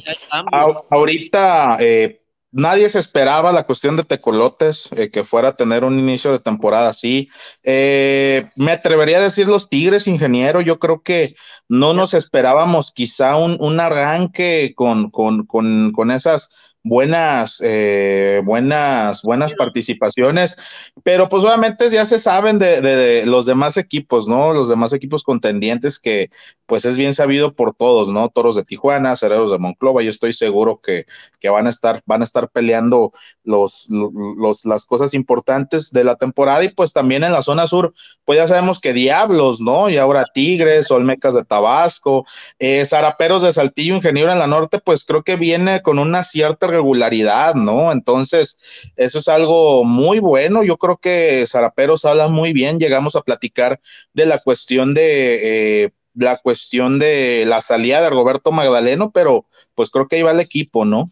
ahorita, eh, nadie se esperaba la cuestión de Tecolotes, eh, que fuera a tener un inicio de temporada así. Eh, me atrevería a decir los Tigres, ingeniero, yo creo que no nos esperábamos quizá un, un arranque con, con, con, con esas buenas, eh, buenas, buenas participaciones, pero pues obviamente ya se saben de, de, los demás equipos, ¿no? Los demás equipos contendientes que pues es bien sabido por todos, ¿no? Toros de Tijuana, Cereros de Monclova, yo estoy seguro que, que van a estar, van a estar peleando los, los, las cosas importantes de la temporada y pues también en la zona sur, pues ya sabemos que Diablos, ¿no? Y ahora Tigres, Olmecas de Tabasco, eh, Zaraperos de Saltillo, Ingeniero en la Norte, pues creo que viene con una cierta regularidad, ¿no? Entonces, eso es algo muy bueno. Yo creo que Zaraperos habla muy bien. Llegamos a platicar de la cuestión de eh, la cuestión de la salida de Roberto Magdaleno, pero pues creo que ahí va el equipo, ¿no?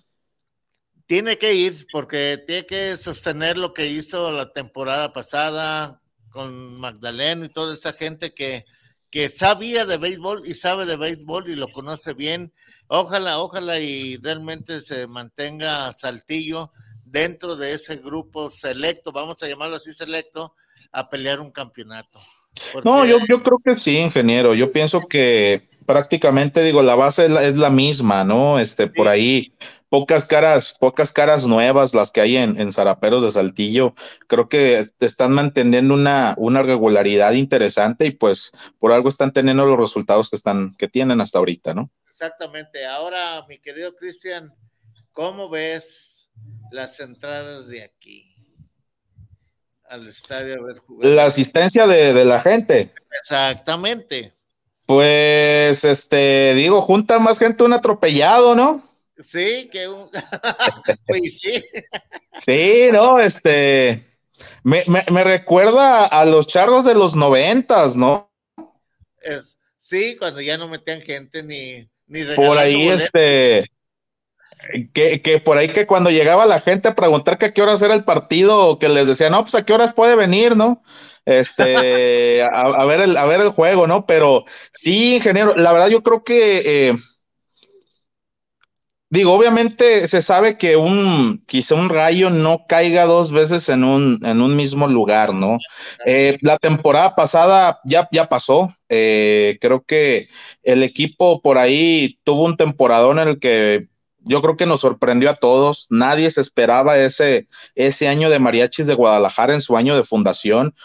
Tiene que ir porque tiene que sostener lo que hizo la temporada pasada con Magdaleno y toda esa gente que, que sabía de béisbol y sabe de béisbol y lo conoce bien Ojalá, ojalá y realmente se mantenga Saltillo dentro de ese grupo selecto, vamos a llamarlo así selecto, a pelear un campeonato. No, yo, yo creo que sí, ingeniero. Yo pienso que prácticamente, digo, la base es la, misma, ¿no? Este, por ahí, pocas caras, pocas caras nuevas las que hay en, en Zaraperos de Saltillo. Creo que están manteniendo una, una regularidad interesante y pues por algo están teniendo los resultados que están, que tienen hasta ahorita, ¿no? Exactamente. Ahora, mi querido Cristian, ¿cómo ves las entradas de aquí? Al estadio a ver. La asistencia de, de la gente. Exactamente. Pues, este, digo, junta más gente un atropellado, ¿no? Sí, que un... pues sí. sí, no, este, me, me, me, recuerda a los charros de los noventas, ¿no? Es, sí, cuando ya no metían gente ni, ni Por ahí, este, que, que, por ahí que cuando llegaba la gente a preguntar que a qué horas era el partido, que les decía, no, pues a qué horas puede venir, ¿no? este, a, ver el, a ver el juego, ¿no? Pero sí, ingeniero, la verdad yo creo que, eh, digo, obviamente se sabe que un, quizá un rayo no caiga dos veces en un, en un mismo lugar, ¿no? Eh, la temporada pasada ya, ya pasó, eh, creo que el equipo por ahí tuvo un temporadón en el que yo creo que nos sorprendió a todos. Nadie se esperaba ese, ese año de Mariachis de Guadalajara en su año de fundación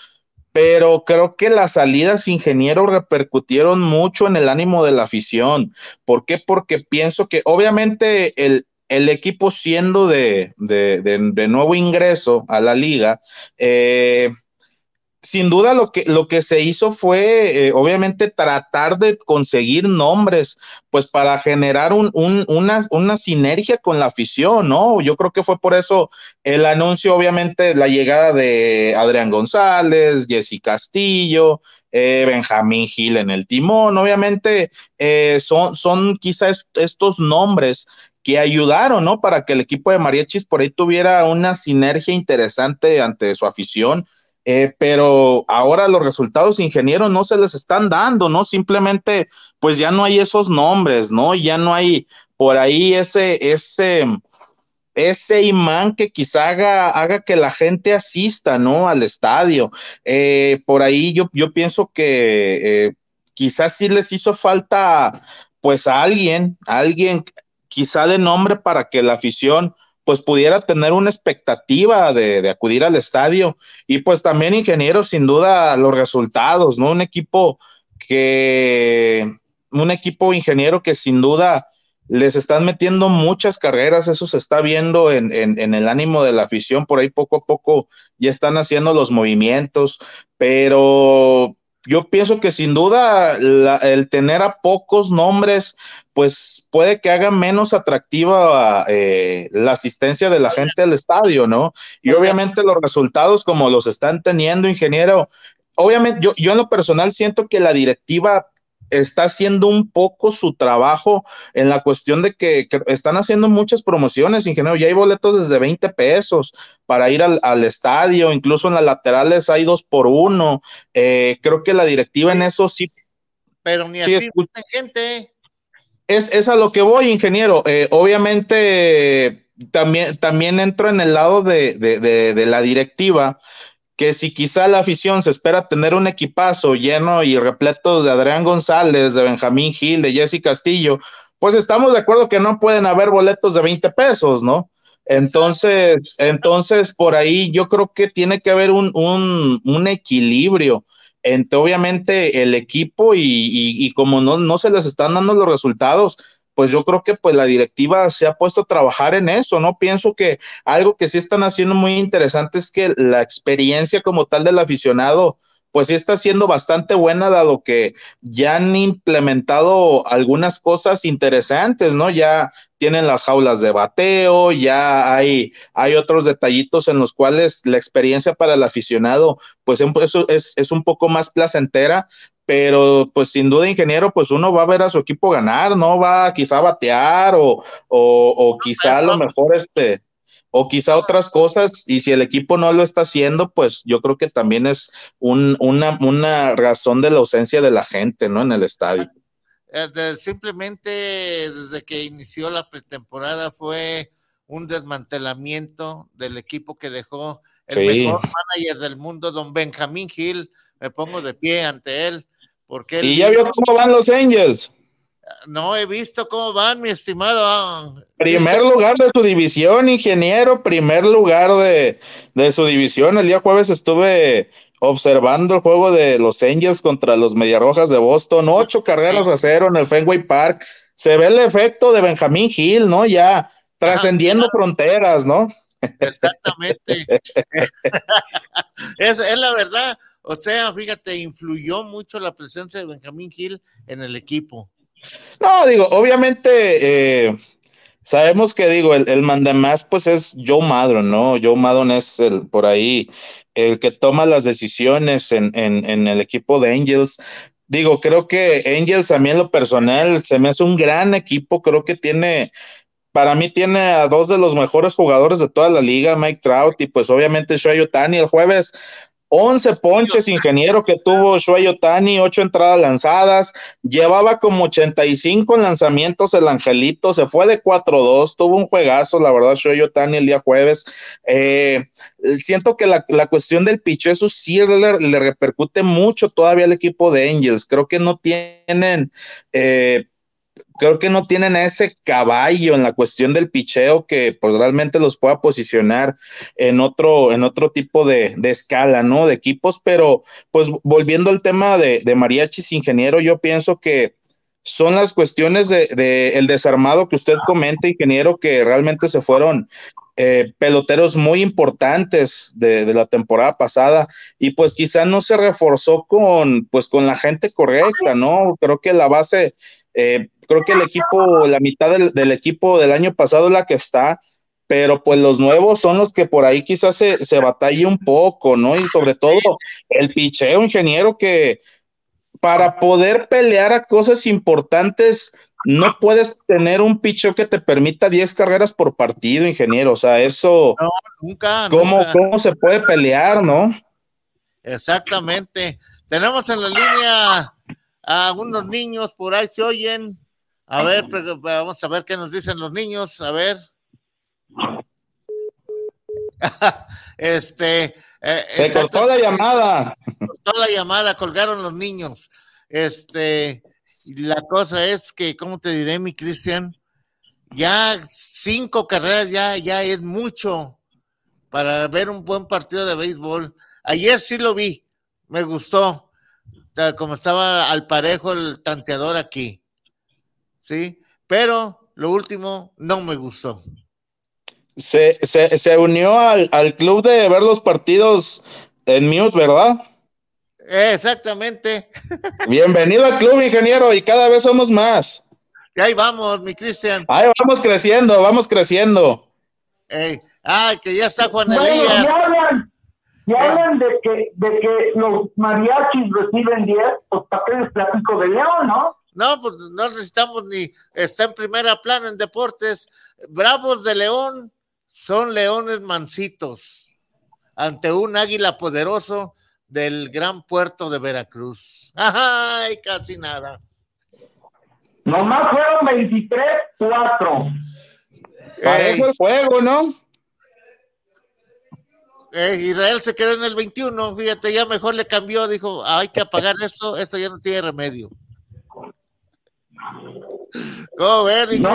pero creo que las salidas ingenieros repercutieron mucho en el ánimo de la afición. ¿Por qué? Porque pienso que obviamente el, el equipo siendo de, de, de, nuevo ingreso a la liga, eh, sin duda lo que, lo que se hizo fue, eh, obviamente, tratar de conseguir nombres, pues para generar un, un, una, una, sinergia con la afición, ¿no? Yo creo que fue por eso el anuncio, obviamente, la llegada de Adrián González, Jesse Castillo, eh, Benjamín Gil en el timón, obviamente, eh, son, son quizás estos nombres que ayudaron, ¿no? Para que el equipo de Mariachis por ahí tuviera una sinergia interesante ante su afición eh, pero ahora los resultados ingenieros no se les están dando, ¿no? Simplemente, pues ya no hay esos nombres, ¿no? Ya no hay por ahí ese, ese, ese imán que quizá haga, haga que la gente asista, ¿no? Al estadio. Eh, por ahí yo, yo pienso que eh, quizás sí les hizo falta, pues a alguien, alguien quizá de nombre para que la afición pues pudiera tener una expectativa de, acudir al estadio. Y pues también ingenieros, sin duda, los resultados, ¿no? Un equipo que, un equipo ingeniero que sin duda les están metiendo muchas carreras, eso se está viendo en, en, el ánimo de la afición, por ahí poco a poco ya están haciendo los movimientos, pero yo pienso que sin duda el tener a pocos nombres, pues puede que haga menos atractiva eh, la asistencia de la gente al estadio, ¿no? Y obviamente los resultados como los están teniendo, ingeniero, obviamente yo, yo en lo personal siento que la directiva está haciendo un poco su trabajo en la cuestión de que, están haciendo muchas promociones, ingeniero. Ya hay boletos desde 20 pesos para ir al, estadio, incluso en las laterales hay dos por uno. Eh, creo que la directiva en eso sí. Pero ni así gente. Es, es, a lo que voy, ingeniero. Eh, obviamente también, también entro en el lado de, de, la directiva, que si quizá la afición se espera tener un equipazo lleno y repleto de Adrián González, de Benjamín Gil, de Jesse Castillo, pues estamos de acuerdo que no pueden haber boletos de 20 pesos, ¿no? Entonces, entonces por ahí yo creo que tiene que haber un, un, un equilibrio entre obviamente el equipo y, y, como no, no se les están dando los resultados, pues yo creo que pues la directiva se ha puesto a trabajar en eso, ¿no? Pienso que algo que sí están haciendo muy interesante es que la experiencia como tal del aficionado, pues sí está siendo bastante buena, dado que ya han implementado algunas cosas interesantes, ¿no? Ya tienen las jaulas de bateo, ya hay, hay otros detallitos en los cuales la experiencia para el aficionado, pues eso es, es un poco más placentera, pero pues sin duda, ingeniero, pues uno va a ver a su equipo ganar, no va quizá a batear o, o, quizá a lo mejor este, o quizá otras cosas, y si el equipo no lo está haciendo, pues yo creo que también es un, una, una razón de la ausencia de la gente, ¿no? En el estadio. Eh, simplemente desde que inició la pretemporada fue un desmantelamiento del equipo que dejó el mejor manager del mundo, don Benjamín Gil. Me pongo de pie ante él ¿Y ya vio cómo van los Angels? No he visto cómo van, mi estimado. Ah, primer lugar de su división, ingeniero, primer lugar de, su división. El día jueves estuve observando el juego de los Angels contra los Mediarrojas de Boston, ocho carreras a cero en el Fenway Park. Se ve el efecto de Benjamín Hill, ¿no? Ya trascendiendo fronteras, ¿no? Exactamente. es, es la verdad. O sea, fíjate, influyó mucho la presencia de Benjamín Gil en el equipo. No, digo, obviamente eh, sabemos que digo, el, el mandamás pues es Joe Madron, ¿no? Joe Madron es el por ahí el que toma las decisiones en, en, en el equipo de Angels. Digo, creo que Angels a mí en lo personal se me hace un gran equipo, creo que tiene para mí tiene a dos de los mejores jugadores de toda la liga, Mike Trout y pues obviamente Shohei Otani. El jueves 11 ponches, ingeniero, que tuvo Shuey Otani, 8 entradas lanzadas, llevaba como 85 en lanzamientos el Angelito, se fue de 4-2, tuvo un juegazo, la verdad, Shuey Otani el día jueves. Eh, siento que la, cuestión del picho, eso sí le, le, repercute mucho todavía al equipo de Angels, creo que no tienen... Eh, creo que no tienen ese caballo en la cuestión del picheo que pues realmente los pueda posicionar en otro, en otro tipo de, escala, ¿no? De equipos, pero pues volviendo al tema de, de mariachis ingeniero, yo pienso que son las cuestiones de, el desarmado que usted comenta, ingeniero, que realmente se fueron eh, peloteros muy importantes de, de, la temporada pasada y pues quizá no se reforzó con pues con la gente correcta, ¿no? Creo que la base eh, creo que el equipo, la mitad del, equipo del año pasado es la que está, pero pues los nuevos son los que por ahí quizás se, se batalle un poco, ¿no? Y sobre todo el picheo, ingeniero, que para poder pelear a cosas importantes, no puedes tener un picheo que te permita 10 carreras por partido, ingeniero. O sea, eso. No, nunca. ¿cómo, ¿Cómo se puede pelear, no? Exactamente. Tenemos en la línea a unos niños por ahí se oyen. A ver, vamos a ver qué nos dicen los niños. A ver. este. Eh, se cortó la llamada. Cortó la llamada, colgaron los niños. Este. La cosa es que, ¿cómo te diré, mi Cristian? Ya cinco carreras ya, ya es mucho para ver un buen partido de béisbol. Ayer sí lo vi, me gustó como estaba al parejo el tanteador aquí. ¿Sí? Pero lo último no me gustó. Se, se, unió al, club de ver los partidos en mute, ¿verdad? Exactamente. Bienvenido al club, ingeniero, y cada vez somos más. Y ahí vamos, mi Cristian. Ahí vamos creciendo, vamos creciendo. ah, que ya está Juan Elías. Si hablan de que, de que los mariachis reciben 10, pues ¿para qué les platico de León, no? No, pues no necesitamos ni, está en primera plana en deportes. Bravos de León son leones mansitos ante un águila poderoso del gran puerto de Veracruz. Ay, casi nada. Nomás fueron 23-4. Parejo el juego, ¿no? Eh, Israel se quedó en el 21, fíjate, ya mejor le cambió, dijo, hay que apagar eso, eso ya no tiene remedio. ¿Cómo ves, No,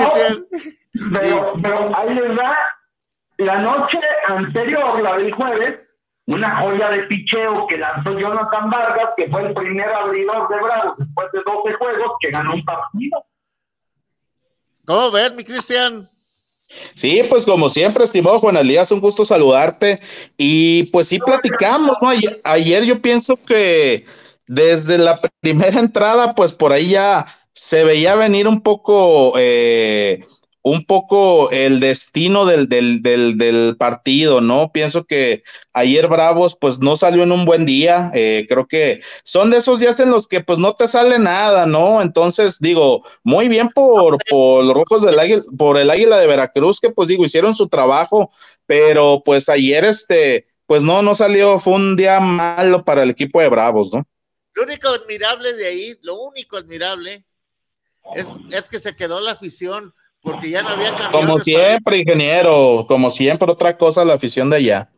pero, pero ahí les va. La noche anterior, la del jueves, una joya de picheo que lanzó Jonathan Vargas, que fue el primer abridor de Bravos después de 12 juegos, que ganó un partido. ¿Cómo ves, mi Cristian? Sí, pues como siempre, estimado Juan Elías, un gusto saludarte. Y pues sí platicamos, ¿no? Ayer, ayer yo pienso que desde la primera entrada, pues por ahí ya se veía venir un poco, eh, un poco el destino del, del, del, partido, ¿no? Pienso que ayer Bravos, pues no salió en un buen día. eh, creo que son de esos días en los que, pues no te sale nada, ¿no? Entonces, digo, muy bien por, por los rojos del águila, por el águila de Veracruz, que pues digo, hicieron su trabajo, pero pues ayer, este, pues no, no salió, fue un día malo para el equipo de Bravos, ¿no? Lo único admirable de ahí, lo único admirable, es, es que se quedó la afición, porque ya no había cambiado. Como siempre, ingeniero, como siempre, otra cosa la afición de allá.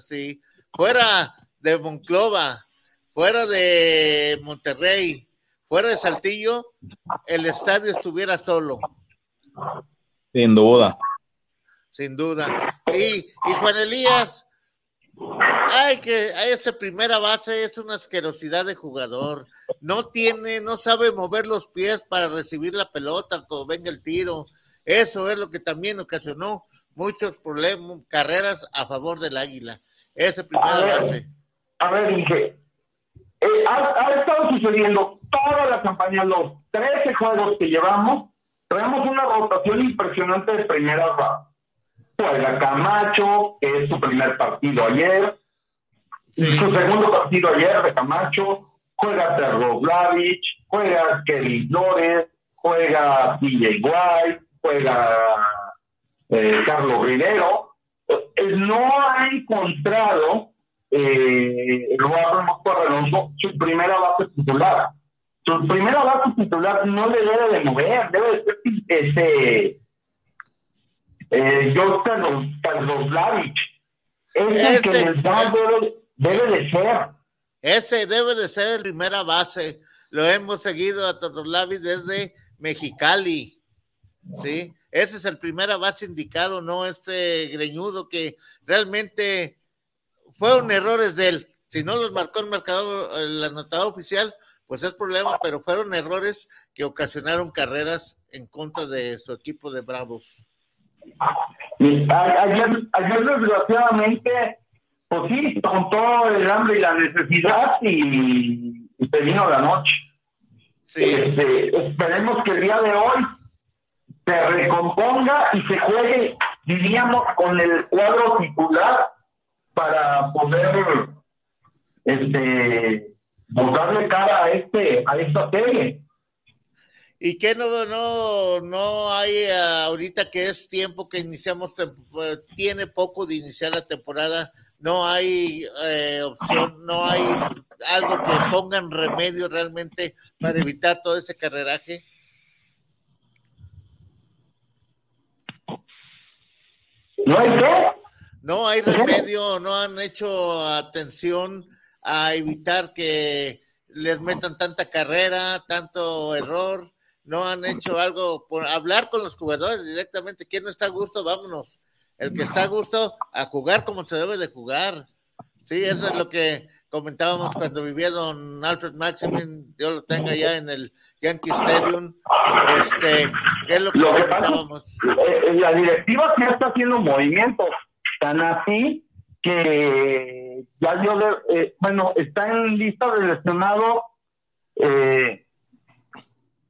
sí. Fuera de Monclova, fuera de Monterrey, fuera de Saltillo, el estadio estuviera solo, Sin duda. sin duda. Y, y Juan Elías, ay, que esa primera base es una asquerosidad de jugador. No tiene, no sabe mover los pies para recibir la pelota cuando venga el tiro. Eso es lo que también ocasionó muchos problemas, carreras a favor del Águila. Esa primera A ver. base. A ver, dije, eh, ha, ha estado sucediendo toda la campaña, los 13 juegos que llevamos, traemos una rotación impresionante de primeras bases. Juega Camacho, que es su primer partido ayer, su segundo partido ayer de Camacho, juega Terroblavich, juega Kevin Flores, juega DJ White, juega eh, Carlos Rivero. Eh, no ha encontrado eh, Alonso su primera base titular. Su primera base titular no le debe de mover, debe de ser este eh, Jostan Karlovlavich. Es el que Ese- les da, debe, debe de ser. Ese debe de ser el primera base. Lo hemos seguido a Todolavi desde Mexicali. ¿Sí? Ese es el primera base indicado, no este greñudo que realmente fueron errores de él. Si no los marcó el marcador, el anotador oficial, pues es problema, pero fueron errores que ocasionaron carreras en contra de su equipo de Bravos. Ayer, ayer desgraciadamente, pues sí, con todo el hambre y la necesidad y, y te vino la noche. Este, esperemos que el día de hoy se recomponga y se juegue, diríamos, con el cuadro titular para poder este darle cara a este a esta serie. ¿Y qué no, no, no hay eh, ahorita que es tiempo que iniciamos, eh, tiene poco de iniciar la temporada, no hay eh, opción, no hay algo que pongan remedio realmente para evitar todo ese carreraje? ¿No hay qué? No hay remedio, no han hecho atención a evitar que les metan tanta carrera, tanto error, no han hecho algo por hablar con los jugadores directamente. ¿Quién no está a gusto? Vámonos. El que está a gusto, a jugar como se debe de jugar. Sí, eso es lo que comentábamos cuando vivía don Alfred Maximin, yo lo tengo ya en el Yankee Stadium. Este, ¿qué es lo que Lo comentábamos? eh, la directiva sí está haciendo movimientos, tan así que ya dio, eh, bueno, está en lista de lesionado eh,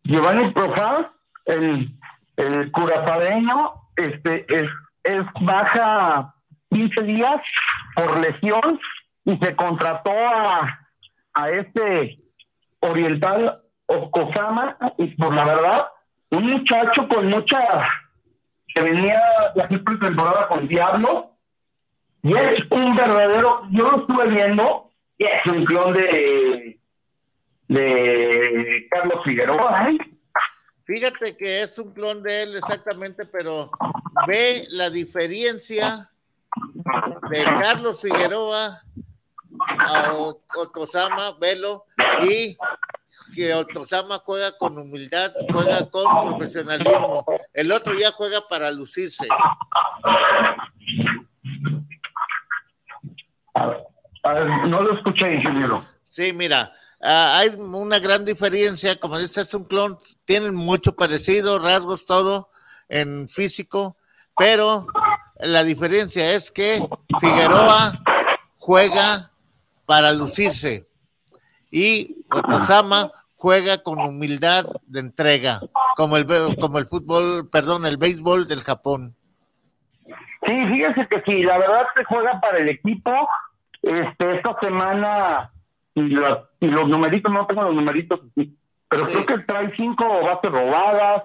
Giovanni Profaz, el, el curazadeño, este, es, es baja 15 días por lesión y se contrató a, a este oriental Okosama y por la verdad, un muchacho con mucha que venía de hacer pretemporada con Diablo y es un verdadero, yo lo estuve viendo y es un clon de de Carlos Figueroa. Fíjate que es un clon de él exactamente, pero ve la diferencia de Carlos Figueroa a Otosama, velo, y que Otosama juega con humildad, juega con profesionalismo. El otro ya juega para lucirse. A ver, no lo escuché, ingeniero. Sí, mira, hay una gran diferencia, como dices, es un clon, tienen mucho parecido, rasgos, todo en físico, pero la diferencia es que Figueroa juega para lucirse y Otosama juega con humildad de entrega, como el, como el fútbol, perdón, el béisbol del Japón. Sí, fíjese que sí, la verdad se juega para el equipo. Este, esta semana, y, la- y los numeritos, no tengo los numeritos aquí, pero creo que trae cinco bases robadas,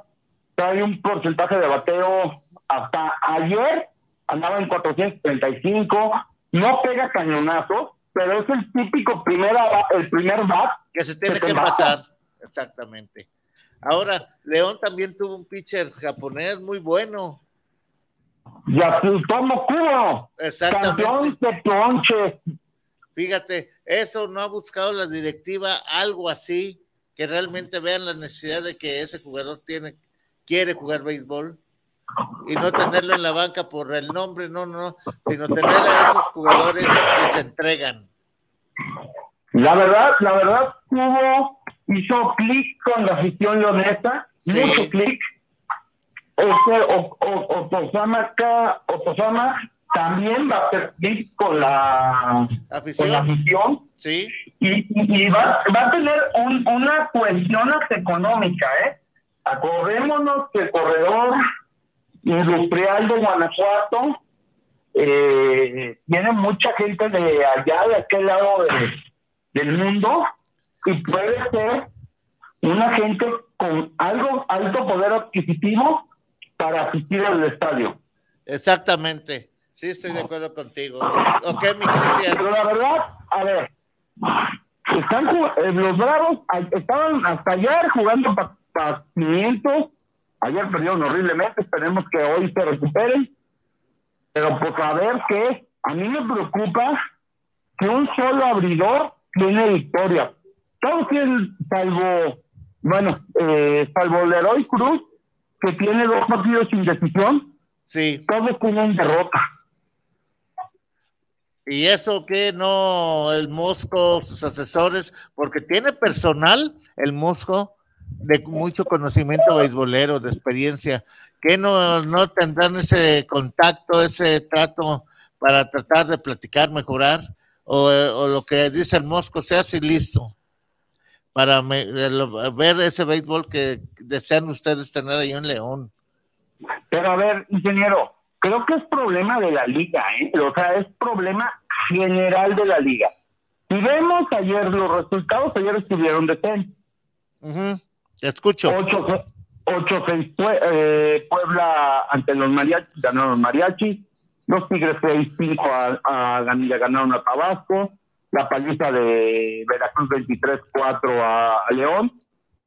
trae un porcentaje de bateo hasta ayer, andaba en 435, no pega cañonazos, pero es el típico primera, el primer bat que se tiene que pasar. Exactamente. Ahora, León también tuvo un pitcher japonés muy bueno. Yasutomo Kubo, Exactamente. campeón de ponches. Fíjate, eso no ha buscado la directiva algo así, que realmente vean la necesidad de que ese jugador tiene, quiere jugar béisbol y no tenerlo en la banca por el nombre, no, no, no, sino tener a esos jugadores que se entregan. La verdad, la verdad, Cubo hizo clic con la afición leonesa, Sí. mucho clic. Este, o, o, Otosama, Otosama también va a clic con la Afición. con la afición. Sí. Y, y- y va, va a tener un- una cuestión económica, ¿eh? Acordémonos que el corredor industrial de Guanajuato eh, tiene mucha gente de allá, de aquel lado de- del mundo, y puede ser una gente con algo alto poder adquisitivo para asistir al estadio. Exactamente. Sí, estoy de acuerdo contigo. Ok, mi Cristian. Pero la verdad, a ver, están eh, los Bravos estaban hasta ayer jugando para 500. Ayer perdieron horriblemente. Esperemos que hoy se recuperen. Pero pues a ver qué. A mí me preocupa que un solo abridor tiene victoria. Todos tienen, salvo, bueno, eh, salvo Leroy Cruz, que tiene dos partidos sin decisión. Sí. Todos tienen derrota. Y eso que no el Mosco, sus asesores, porque tiene personal el Mosco de mucho conocimiento beisbolero, de experiencia, que no, no tendrán ese contacto, ese trato para tratar de platicar, mejorar, o, o lo que dice el Mosco, sea así listo, para me- ver ese béisbol que desean ustedes tener ahí en León. Pero a ver, ingeniero, creo que es problema de la liga, ¿eh? O sea, es problema general de la liga. Si vemos ayer los resultados, ayer estuvieron de 10. Te escucho. 8-6 eh, Puebla ante los mariachis, ganaron los mariachis. Los Tigres 6-5 a, a, gan- le ganaron a Tabasco. La paliza de Veracruz 23-4 a, a León.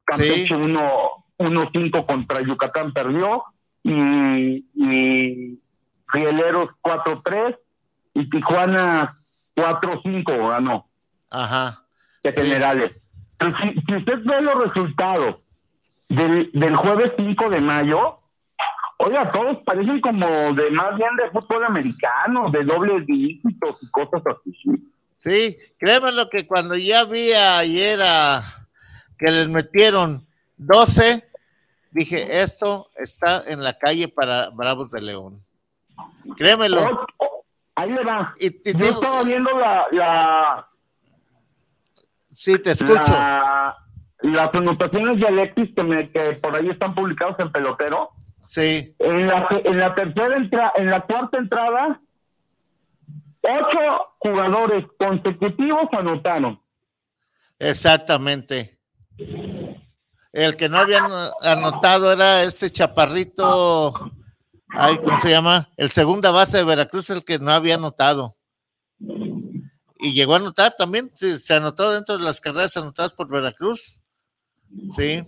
Campeche 1 1-5 contra Yucatán perdió. Y, y Rieleros 4-3. Y Tijuana 4-5 ganó Ajá. de generales. Pero si, si usted ve los resultados del, del jueves 5 de mayo, oiga, todos parecen como de más bien de fútbol americano, de dobles dígitos y cosas así. Sí, créeme lo que cuando ya vi ayer a que les metieron 12, dije, esto está en la calle para Bravos de León. Créemelo. Ahí le va. Y, y Yo estaba viendo la, la, sí, te escucho. la- las anotaciones de Alexis que, me- que por ahí están publicados en pelotero. Sí. En la, en la tercera entrada, en la cuarta entrada, ocho jugadores consecutivos anotaron. Exactamente. El que no habían anotado era este chaparrito, ay, ¿cómo se llama? El segunda base de Veracruz, el que no había anotado. Y llegó a anotar también, sí, se anotó dentro de las carreras anotadas por Veracruz. Sí.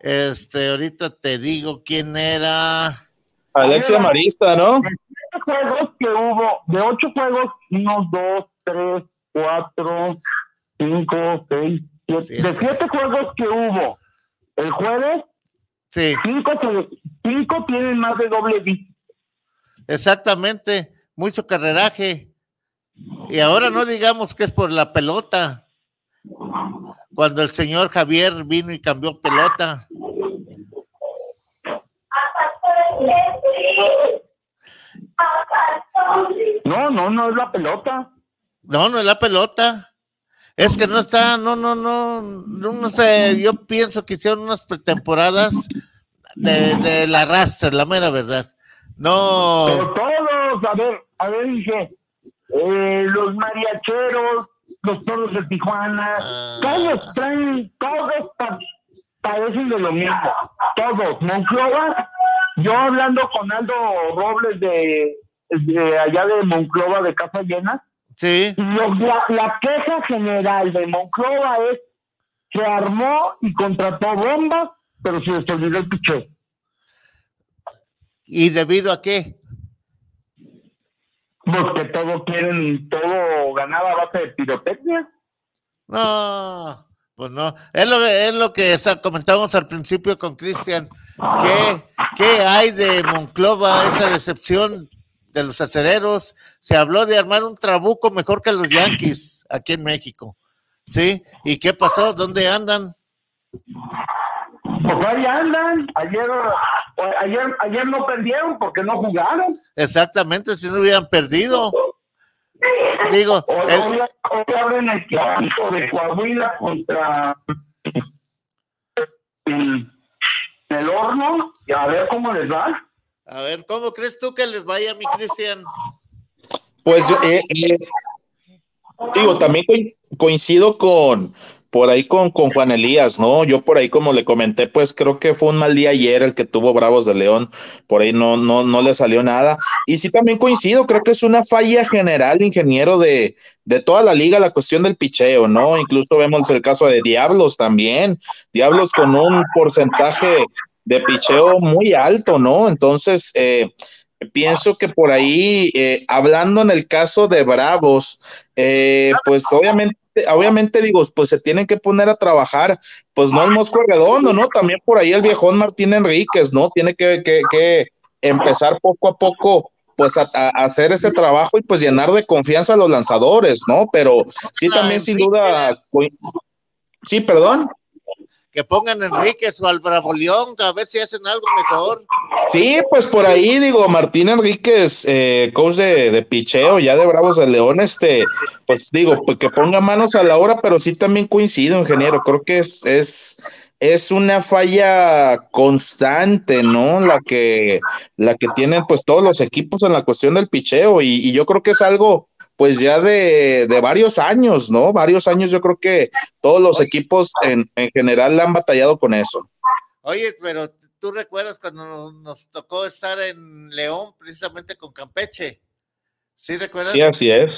Este, ahorita te digo quién era. Alexia Marista, ¿no? De juegos que hubo, de ocho juegos, uno, dos, tres, cuatro, cinco, seis, siete. De siete juegos que hubo el jueves, cinco, se- cinco tienen más de doble dígito. Exactamente, mucho carreraje. Y ahora no digamos que es por la pelota. Cuando el señor Javier vino y cambió pelota. No, no, no es la pelota. No, no es la pelota. Es que no está, no, no, no, no, no sé, yo pienso que hicieron unas pretemporadas de, de la rastra, la mera verdad. No. Pero todos, a ver, a ver, dije, eh, los mariacheros, los toros de Tijuana, todos traen, todos pa- padecen de lo mismo, todos. Monclova, yo hablando con Aldo Robles de, de allá de Monclova, de Casa Llena, Sí. lo- la, la queja general de Monclova es se armó y contrató bombas, pero se les olvidó el piché. ¿Y debido a qué? Pues que todo quieren, todo ganar a base de pirotecnia. No, pues no. Es lo, es lo que comentábamos al principio con Cristian. ¿Qué, ¿Qué hay de Monclova, esa decepción de los acereros? Se habló de armar un trabuco mejor que los Yankees aquí en México. ¿Sí? ¿Y qué pasó? ¿Dónde andan? Pues ahí andan. Ayer, ayer, ayer no perdieron porque no jugaron. Exactamente, si no hubieran perdido. Digo, Hoy, el- hoy- hoy abren el clásico de Coahuila contra el, el horno y a ver cómo les va. A ver, ¿cómo crees tú que les vaya, mi Cristian? Pues eh, eh, digo, también co- coincido con por ahí con, con Juan Elías, ¿no? Yo por ahí, como le comenté, pues creo que fue un mal día ayer el que tuvo Bravos de León, por ahí no, no, no le salió nada. Y sí también coincido, creo que es una falla general, ingeniero, de, de toda la liga, la cuestión del picheo, ¿no? Incluso vemos el caso de Diablos también, Diablos con un porcentaje de picheo muy alto, ¿no? Entonces, eh, pienso que por ahí, eh, hablando en el caso de Bravos, eh, pues obviamente, obviamente digo, pues se tienen que poner a trabajar, pues no el Mosco Redondo, ¿no? También por ahí el viejón Martín Enríquez, ¿no? Tiene que, que, que empezar poco a poco, pues a, a hacer ese trabajo y pues llenar de confianza a los lanzadores, ¿no? Pero sí también sin duda, sí, perdón. Que pongan Enríquez o al Bravo León, a ver si hacen algo mejor. Sí, pues por ahí digo, Martín Enríquez, eh, coach de, picheo, ya de Bravos de León, este, pues digo, pues que ponga manos a la obra, pero sí también coincido, ingeniero, creo que es, es, es una falla constante, ¿no? La que, la que tienen pues todos los equipos en la cuestión del picheo, y yo creo que es algo pues ya de, de varios años, ¿no? Varios años yo creo que todos los equipos en, en general han batallado con eso. Oye, pero tú recuerdas cuando nos tocó estar en León, precisamente con Campeche. ¿Sí recuerdas? Sí, así es.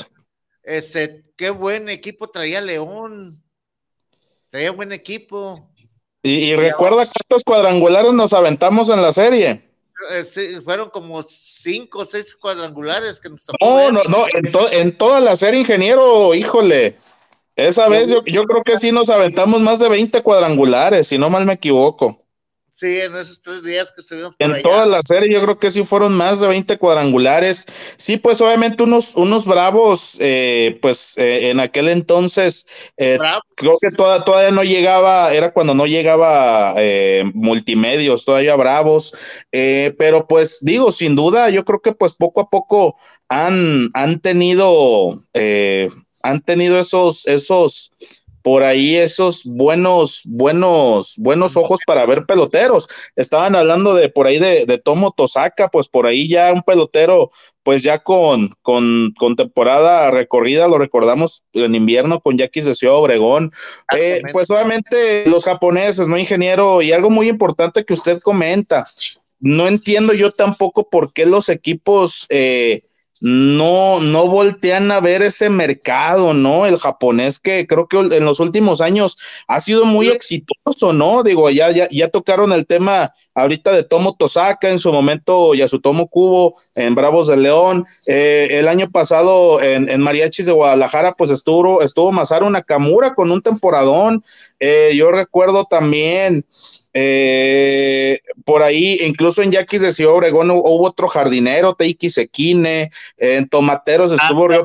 Ese, qué buen equipo traía León. Traía buen equipo. Y, y recuerda cuántos cuadrangulares nos aventamos en la serie. Eh, sí, fueron como cinco o seis cuadrangulares que nos tocó. No, no, no, en, to- en toda la serie, ingeniero, híjole. Esa vez yo, yo creo que sí nos aventamos más de 20 cuadrangulares, si no mal me equivoco. Sí, en esos tres días que estuvimos por En allá. toda la serie yo creo que sí fueron más de 20 cuadrangulares. Sí, pues obviamente unos, unos bravos, eh, pues eh, en aquel entonces, eh, creo que toda- todavía no llegaba, era cuando no llegaba eh, multimedios, todavía bravos, eh, pero pues digo, sin duda, yo creo que pues poco a poco han, han tenido, han tenido esos, esos, por ahí esos buenos, buenos, buenos ojos para ver peloteros. Estaban hablando de por ahí de, de Tomo Tosaka, pues por ahí ya un pelotero, pues ya con, con, con temporada recorrida, lo recordamos en invierno con Yaquis de Ciudad Obregón. Eh, pues obviamente los japoneses, ¿no, ingeniero? Y algo muy importante que usted comenta, no entiendo yo tampoco por qué los equipos eh, no, no voltean a ver ese mercado, ¿no? El japonés que creo que en los últimos años ha sido muy exitoso, ¿no? Digo, ya, ya, ya tocaron el tema ahorita de Tomo Tosaka, en su momento Yasutomo Kubo en Bravos de León, eh, el año pasado en, en, Mariachis de Guadalajara, pues estuvo, estuvo Masaru Nakamura con un temporadón, eh, yo recuerdo también eh, por ahí, incluso en Yaquis de Ciudad Obregón hubo otro jardinero, Teiki Sequine, en Tomateros estuvo Río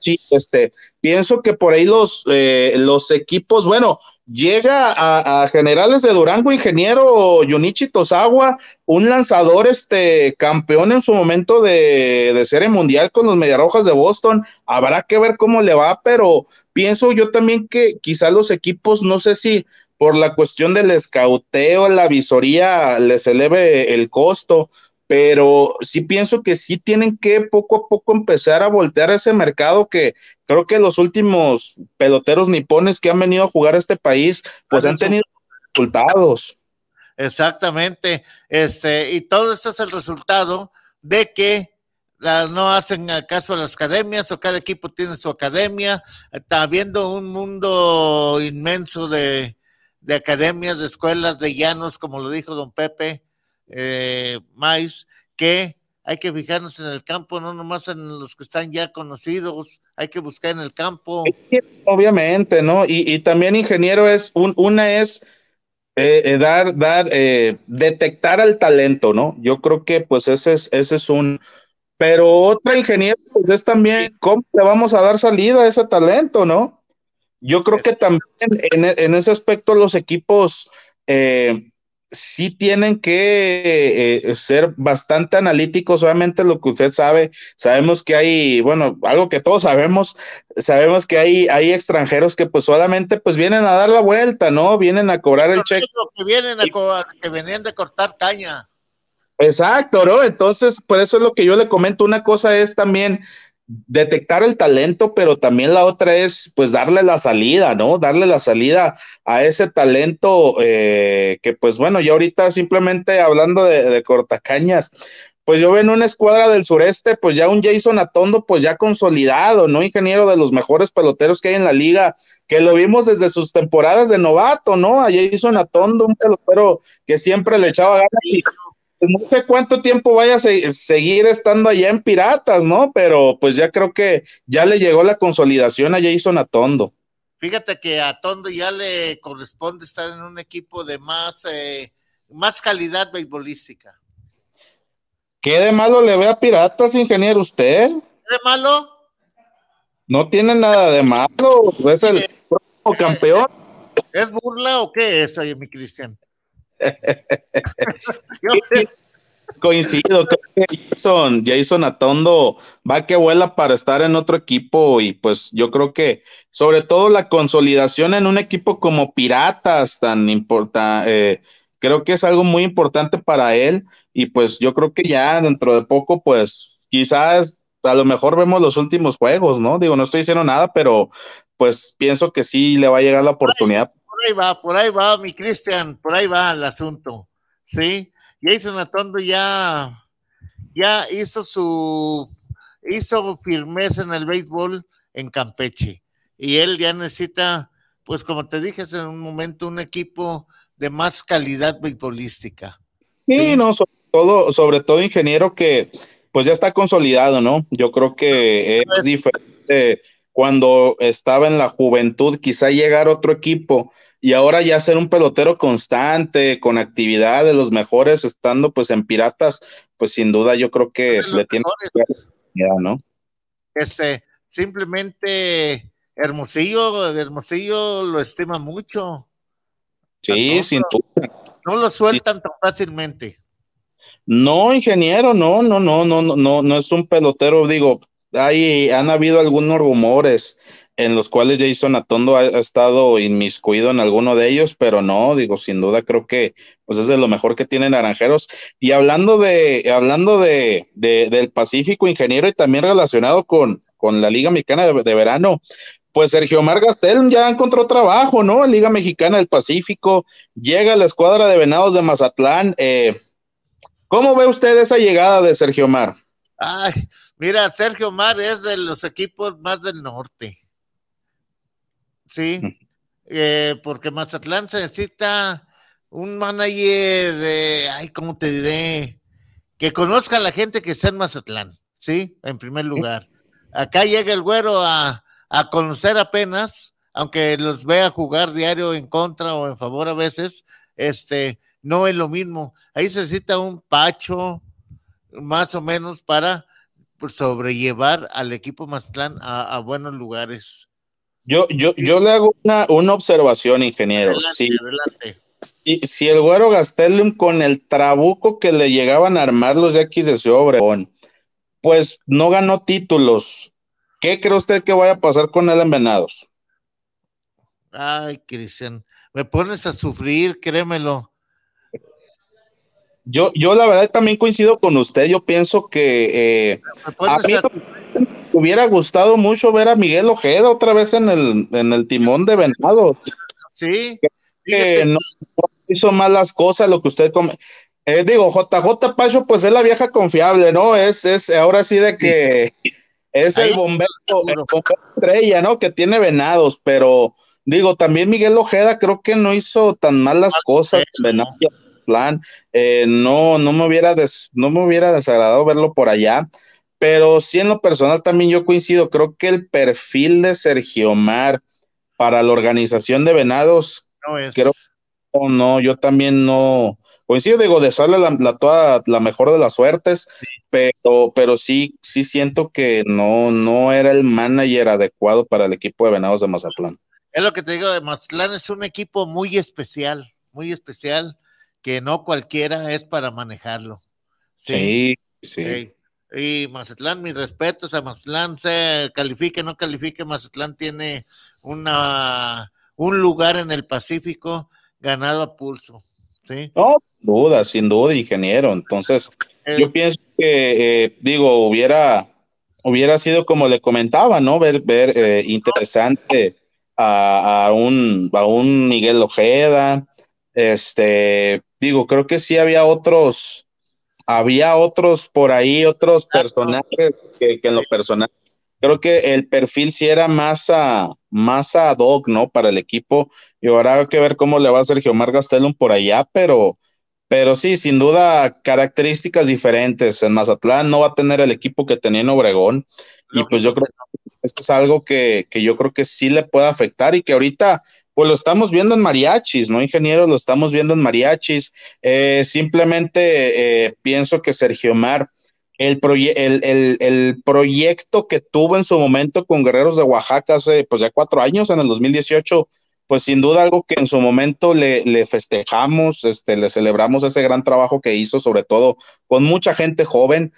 Sí, este, pienso que por ahí los, eh, los equipos, bueno, llega a, a, Generales de Durango, ingeniero Yunichi Tosawa, un lanzador este campeón en su momento de, de serie mundial con los Mediarrojas de Boston. Habrá que ver cómo le va, pero pienso yo también que quizá los equipos, no sé si por la cuestión del escauteo, la visoría les eleve el costo, pero sí pienso que sí tienen que poco a poco empezar a voltear ese mercado que creo que los últimos peloteros nipones que han venido a jugar a este país, pues han tenido resultados. Exactamente, este, y todo esto es el resultado de que la, no hacen caso a las academias o cada equipo tiene su academia, está habiendo un mundo inmenso de, de academias, de escuelas, de llanos, como lo dijo don Pepe, eh, Mais, que hay que fijarnos en el campo, no nomás en los que están ya conocidos, hay que buscar en el campo. Obviamente, ¿no? Y, y también, ingeniero, es un, una es eh, eh, dar, dar, eh, detectar al talento, ¿no? Yo creo que pues ese es, ese es un, pero otra ingeniero pues es también cómo le vamos a dar salida a ese talento, ¿no? Yo creo que también en, en ese aspecto los equipos eh, sí tienen que eh, ser bastante analíticos, obviamente lo que usted sabe, sabemos que hay, bueno, algo que todos sabemos, sabemos que hay, hay extranjeros que pues solamente pues vienen a dar la vuelta, ¿no? Vienen a cobrar el cheque. Que vienen a que venían de cortar caña. Exacto, ¿no? Entonces, por eso es lo que yo le comento, una cosa es también detectar el talento, pero también la otra es pues darle la salida, ¿no? Darle la salida a ese talento eh, que pues bueno, yo ahorita simplemente hablando de, cortacañas, pues yo veo en una escuadra del sureste, pues ya un Jason Atondo, pues ya consolidado, ¿no? Ingeniero de los mejores peloteros que hay en la liga, que lo vimos desde sus temporadas de novato, ¿no? A Jason Atondo, un pelotero que siempre le echaba ganas y no sé cuánto tiempo vaya a se seguir estando allá en Piratas, ¿no? Pero pues ya creo que ya le llegó la consolidación a Jason Atondo. Fíjate que a Tondo ya le corresponde estar en un equipo de más, eh, más calidad beisbolística. ¿Qué de malo le ve a Piratas, ingeniero, usted? ¿Qué de malo? No tiene nada de malo, es el próximo campeón. ¿Es burla o qué es, oye, mi Cristian? Coincido, creo que Jason, Jason Atondo va que vuela para estar en otro equipo y pues yo creo que sobre todo la consolidación en un equipo como Piratas tan importante, eh, creo que es algo muy importante para él y pues yo creo que ya dentro de poco pues quizás a lo mejor vemos los últimos juegos, ¿no? Digo, no estoy diciendo nada, pero pues pienso que sí le va a llegar la oportunidad por ahí va, por ahí va, mi Cristian, por ahí va el asunto, ¿sí? Jason Atondo ya, ya hizo su, hizo firmeza en el béisbol en Campeche, y él ya necesita, pues como te dije hace un momento, un equipo de más calidad beisbolística. Sí, ¿sí? no, sobre todo, sobre todo ingeniero que pues ya está consolidado, ¿no? Yo creo que es diferente cuando estaba en la juventud, quizá llegar otro equipo y ahora ya ser un pelotero constante, con actividad de los mejores, estando pues en Piratas, pues sin duda yo creo que le tiene que ¿no? Este, simplemente Hermosillo, Hermosillo lo estima mucho. Sí, no, sin duda. No lo sueltan sí. tan fácilmente. No, ingeniero, no, no, no, no, no, no, no es un pelotero, digo, hay, han habido algunos rumores en los cuales Jason Atondo ha, estado inmiscuido en alguno de ellos, pero no, digo, sin duda creo que pues es de lo mejor que tiene Naranjeros. Y hablando de, hablando de, de del Pacífico, ingeniero, y también relacionado con, con la Liga Mexicana de, Verano, pues Sergio Omar Gastel ya encontró trabajo, ¿no? Liga Mexicana del Pacífico, llega la escuadra de Venados de Mazatlán. Eh, ¿Cómo ve usted esa llegada de Sergio Omar? Ay, mira, Sergio Mar es de los equipos más del norte. Sí, eh, porque Mazatlán se necesita un manager de, ay, ¿cómo te diré? Que conozca a la gente que está en Mazatlán, ¿sí? En primer lugar. Acá llega el güero a, a conocer apenas, aunque los vea jugar diario en contra o en favor a veces, este, no es lo mismo. Ahí se necesita un pacho, más o menos, para pues, sobrellevar al equipo Mazatlán a, a buenos lugares. Yo, yo, yo le hago una, una observación, ingeniero. si, si, si el güero Gastelum con el trabuco que le llegaban a armar los Yaquis de su Obregón, pues no ganó títulos. ¿Qué cree usted que vaya a pasar con él en Venados? Ay, Cristian, me pones a sufrir, créemelo. Yo, yo la verdad también coincido con usted. Yo pienso que eh, hubiera gustado mucho ver a Miguel Ojeda otra vez en el, en el timón de Venados. Sí. Que no, hizo malas cosas, lo que usted come. Eh, digo, JJ Pacho, pues es la vieja confiable, ¿no? Es, es ahora sí de que es el bombero, el bombero estrella, ¿no? Que tiene venados, pero digo, también Miguel Ojeda creo que no hizo tan malas cosas en Venados plan, eh, no, no me hubiera des, no me hubiera desagradado verlo por allá, pero sí en lo personal también yo coincido, creo que el perfil de Sergio Mar para la organización de Venados, no es. creo no, no, yo también no coincido, digo, de la, la, toda, la mejor de las suertes, sí. pero, pero sí, sí siento que no, no era el manager adecuado para el equipo de Venados de Mazatlán. Es lo que te digo, Mazatlán es un equipo muy especial, muy especial, que no cualquiera es para manejarlo. Sí, sí. sí. Y Mazatlán, mis respetos a Mazatlán, se califique, no califique, Mazatlán tiene una, un lugar en el Pacífico ganado a pulso. ¿sí? No, duda, sin duda, ingeniero. Entonces, eh, yo pienso que, eh, digo, hubiera, hubiera sido como le comentaba, ¿no? Ver, ver eh, interesante a, a, un, a un Miguel Ojeda. Este, digo, creo que sí había otros, había otros por ahí, otros personajes que, que en lo personal creo que el perfil sí era más a, más a hoc, ¿no? Para el equipo. Y ahora hay que ver cómo le va a Sergio Mar Gastelum por allá, pero, pero sí, sin duda, características diferentes. En Mazatlán no va a tener el equipo que tenía en Obregón. Y pues yo creo que esto es algo que, que yo creo que sí le puede afectar y que ahorita pues lo estamos viendo en mariachis, ¿no, ingeniero? Lo estamos viendo en mariachis. Eh, simplemente eh, pienso que Sergio Mar, el, proye el, el, el, proyecto que tuvo en su momento con Guerreros de Oaxaca hace pues ya cuatro años, en el 2018, pues sin duda algo que en su momento le, le festejamos, este, le celebramos ese gran trabajo que hizo, sobre todo con mucha gente joven,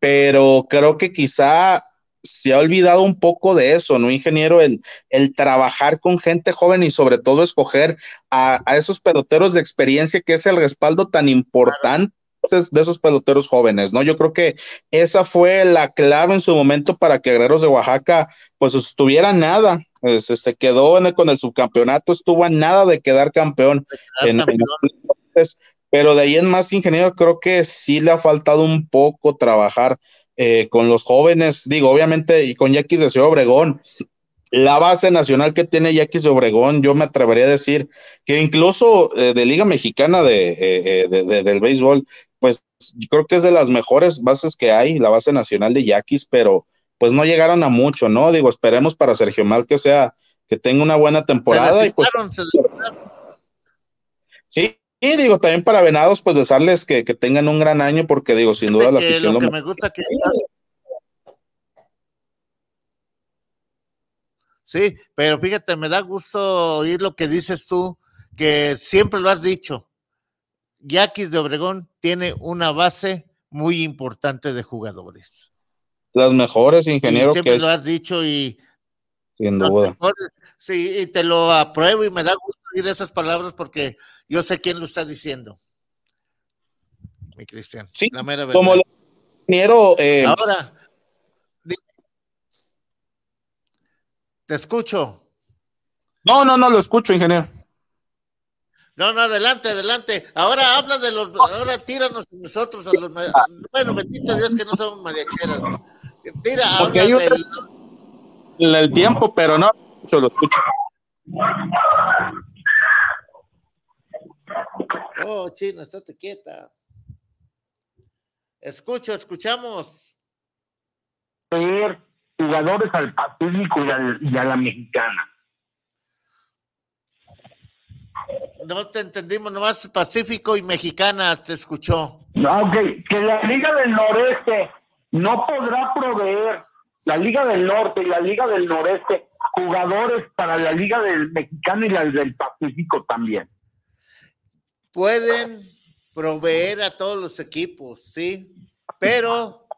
pero creo que quizá se ha olvidado un poco de eso, ¿no, ingeniero? El, el trabajar con gente joven y sobre todo escoger a, a, esos peloteros de experiencia que es el respaldo tan importante de esos peloteros jóvenes, ¿no? Yo creo que esa fue la clave en su momento para que Guerreros de Oaxaca pues estuviera nada, se, se quedó en el, con el subcampeonato, estuvo a nada de quedar campeón. En, en, pero de ahí en más, ingeniero, creo que sí le ha faltado un poco trabajar eh, con los jóvenes, digo, obviamente, y con Yaquis de Ciudad Obregón, la base nacional que tiene Yaquis de Obregón, yo me atrevería a decir que incluso eh, de Liga Mexicana de, eh, de, de, del béisbol, pues yo creo que es de las mejores bases que hay, la base nacional de Yaquis, pero pues no llegaron a mucho, ¿no? Digo, esperemos para Sergio Mal que sea, que tenga una buena temporada. Se y pues, se sí, y digo, también para Venados, pues desearles que, que, tengan un gran año, porque digo, sin duda la afición. Lo que me gusta que. Sí, pero fíjate, me da gusto oír lo que dices tú, que siempre lo has dicho. Yaquis de Obregón tiene una base muy importante de jugadores. Las mejores, ingeniero. Y siempre que lo has dicho y. Sin duda. Mejores, sí, y te lo apruebo y me da gusto oír esas palabras porque yo sé quién lo está diciendo. Mi Cristian. Sí, la mera como lo ingeniero. Eh, Ahora, te escucho. No, no, no lo escucho, ingeniero. No, no, adelante, adelante. Ahora habla de los, ahora tíranos nosotros a los, bueno, bendito Dios que no somos mariacheras. Tira, Porque habla del, el tiempo, pero no, yo lo escucho. Oh, chino, estate quieta. Escucho, escuchamos. Jugadores al Pacífico y, al- y a la mexicana. No te entendimos, nomás Pacífico y Mexicana te escuchó. Ok, que la Liga del Noreste no podrá proveer, la Liga del Norte y la Liga del Noreste, jugadores para la Liga del Mexicano y la del Pacífico también. Pueden proveer a todos los equipos, sí, pero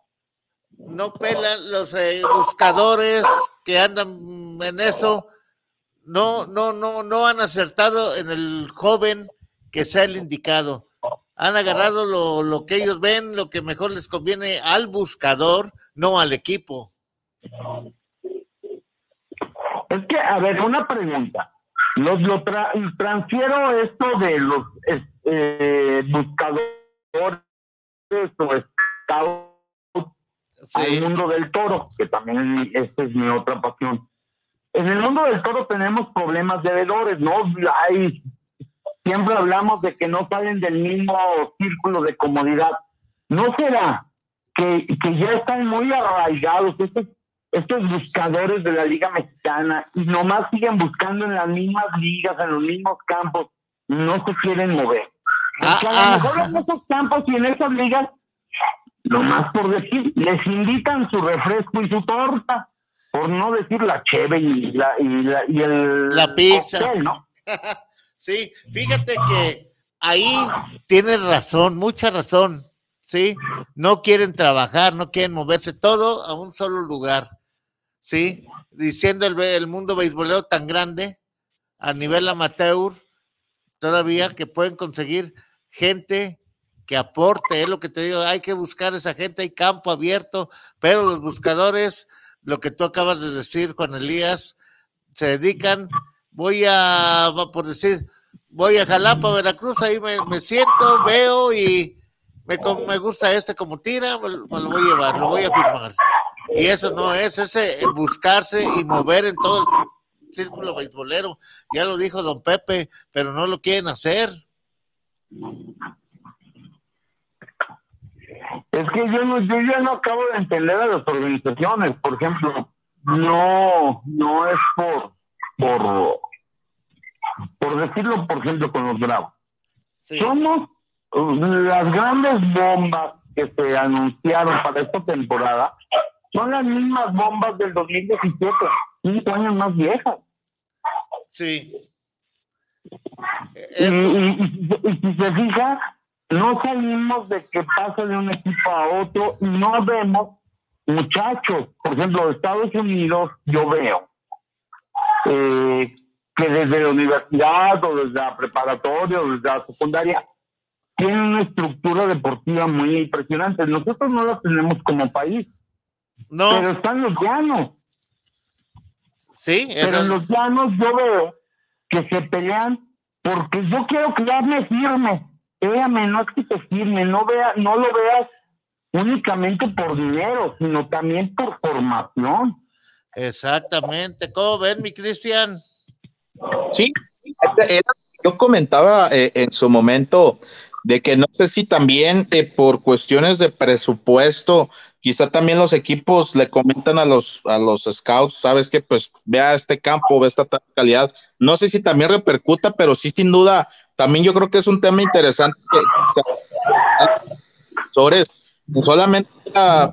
no pelan los eh, buscadores que andan en eso. No, no, no, no han acertado en el joven que sea el indicado. Han agarrado lo, lo que ellos ven, lo que mejor les conviene al buscador, no al equipo. Es que, a ver, una pregunta. Los, lo tra- transfiero esto de los eh, buscadores o scouts al mundo del toro, que también esta es mi otra pasión. En el mundo del toro tenemos problemas de vedores, ¿no? Hay, siempre hablamos de que no salen del mismo círculo de comodidad. ¿No será que, que ya están muy arraigados estos, estos buscadores de la Liga Mexicana y nomás siguen buscando en las mismas ligas, en los mismos campos, no se quieren mover? Porque a lo mejor en esos campos y en esas ligas, nomás por decir, les invitan su refresco y su torta, por no decir la cheve y, la, y, la, y el La pizza. ¿no? Sí, fíjate que ahí tienes razón, mucha razón, ¿sí? No quieren trabajar, no quieren moverse todo a un solo lugar, ¿sí? Diciendo el, el mundo beisbolero tan grande a nivel amateur, todavía que pueden conseguir gente que aporte, es lo que te digo, hay que buscar esa gente, hay campo abierto, pero los buscadores, lo que tú acabas de decir, Juan Elías, se dedican, voy a, por decir, voy a Jalapa, Veracruz, ahí me, siento, veo y me, me gusta este como tira, me lo voy a llevar, lo voy a firmar. Y eso no es, ese eh, buscarse y mover en todo el círculo beisbolero. Ya lo dijo don Pepe, pero no lo quieren hacer. Es que yo no, yo ya no acabo de entender a las organizaciones. Por ejemplo, no, no es por, por, por decirlo, por ejemplo, con los Bravos. Somos uh, las grandes bombas que se anunciaron para esta temporada. Son las mismas bombas del 2017, cinco años más viejas. Sí. Y, si se fija, no salimos de que pasa de un equipo a otro y no vemos muchachos. Por ejemplo, Estados Unidos, yo veo eh, que desde la universidad o desde la preparatoria o desde la secundaria tienen una estructura deportiva muy impresionante. Nosotros no la tenemos como país. No. Pero están los llanos. Sí, Pero en los llanos yo veo que se pelean porque yo quiero que ya me firme. Véame, no es que te firme, no, vea, no lo veas únicamente por dinero, sino también por formación. Exactamente. ¿Cómo ven, mi Cristian? Sí, yo comentaba eh, en su momento de que no sé si también eh, por cuestiones de presupuesto, quizá también los equipos le comentan a los, a los scouts, sabes que pues vea este campo, ve esta calidad. No sé si también repercuta, pero sí, sin duda, también yo creo que es un tema interesante que, sobre solamente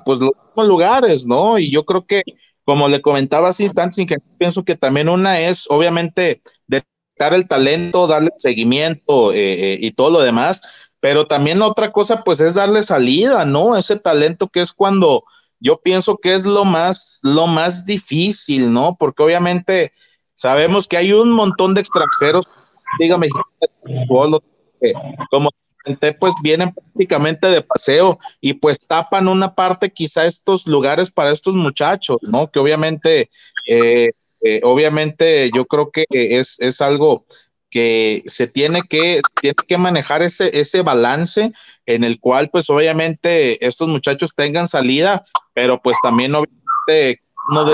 pues los lugares, ¿no? Y yo creo que, como le comentaba hace instantes, pienso que también una es, obviamente, detectar el talento, darle seguimiento eh, eh, y todo lo demás, pero también otra cosa, pues, es darle salida, ¿no? Ese talento que es cuando yo pienso que es lo más, lo más difícil, ¿no? Porque obviamente sabemos que hay un montón de extranjeros, dígame, como pues vienen prácticamente de paseo y pues tapan una parte quizá estos lugares para estos muchachos, ¿no? Que obviamente, eh, eh, obviamente yo creo que es, es algo que se tiene que, tiene que manejar ese, ese balance en el cual pues obviamente estos muchachos tengan salida, pero pues también obviamente no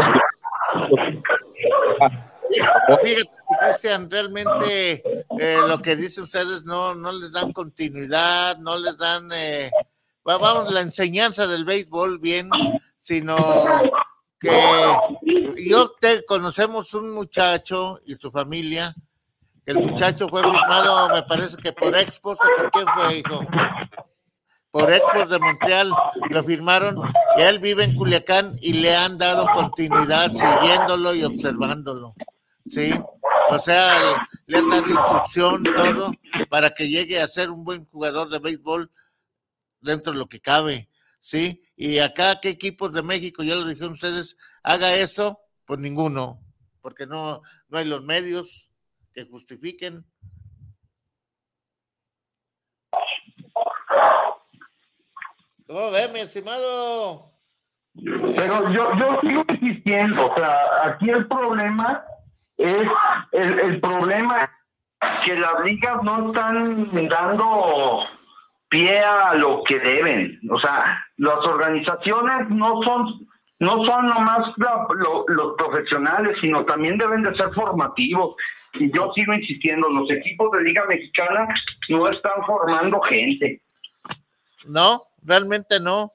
Fíjate, Cristian, realmente eh, lo que dicen ustedes no, no les dan continuidad, no les dan, eh, vamos, la enseñanza del béisbol bien, sino que yo te conocemos un muchacho y su familia, el muchacho fue firmado, me parece que por Expos, por quién fue, hijo por Expos de Montreal, lo firmaron, y él vive en Culiacán y le han dado continuidad siguiéndolo y observándolo. ¿Sí? O sea, le han dado instrucción, todo, para que llegue a ser un buen jugador de béisbol dentro de lo que cabe. ¿Sí? Y acá, ¿qué equipos de México, ya lo dijeron ustedes, haga eso? Pues ninguno, porque no, no hay los medios que justifiquen. ¿Cómo ve, mi estimado? Pero yo, yo sigo insistiendo, o sea, aquí el problema es, el, el problema que las ligas no están dando pie a lo que deben. O sea, las organizaciones no son no son nomás los profesionales, sino también deben de ser formativos. Y yo sigo insistiendo, los equipos de Liga Mexicana no están formando gente. No, realmente no.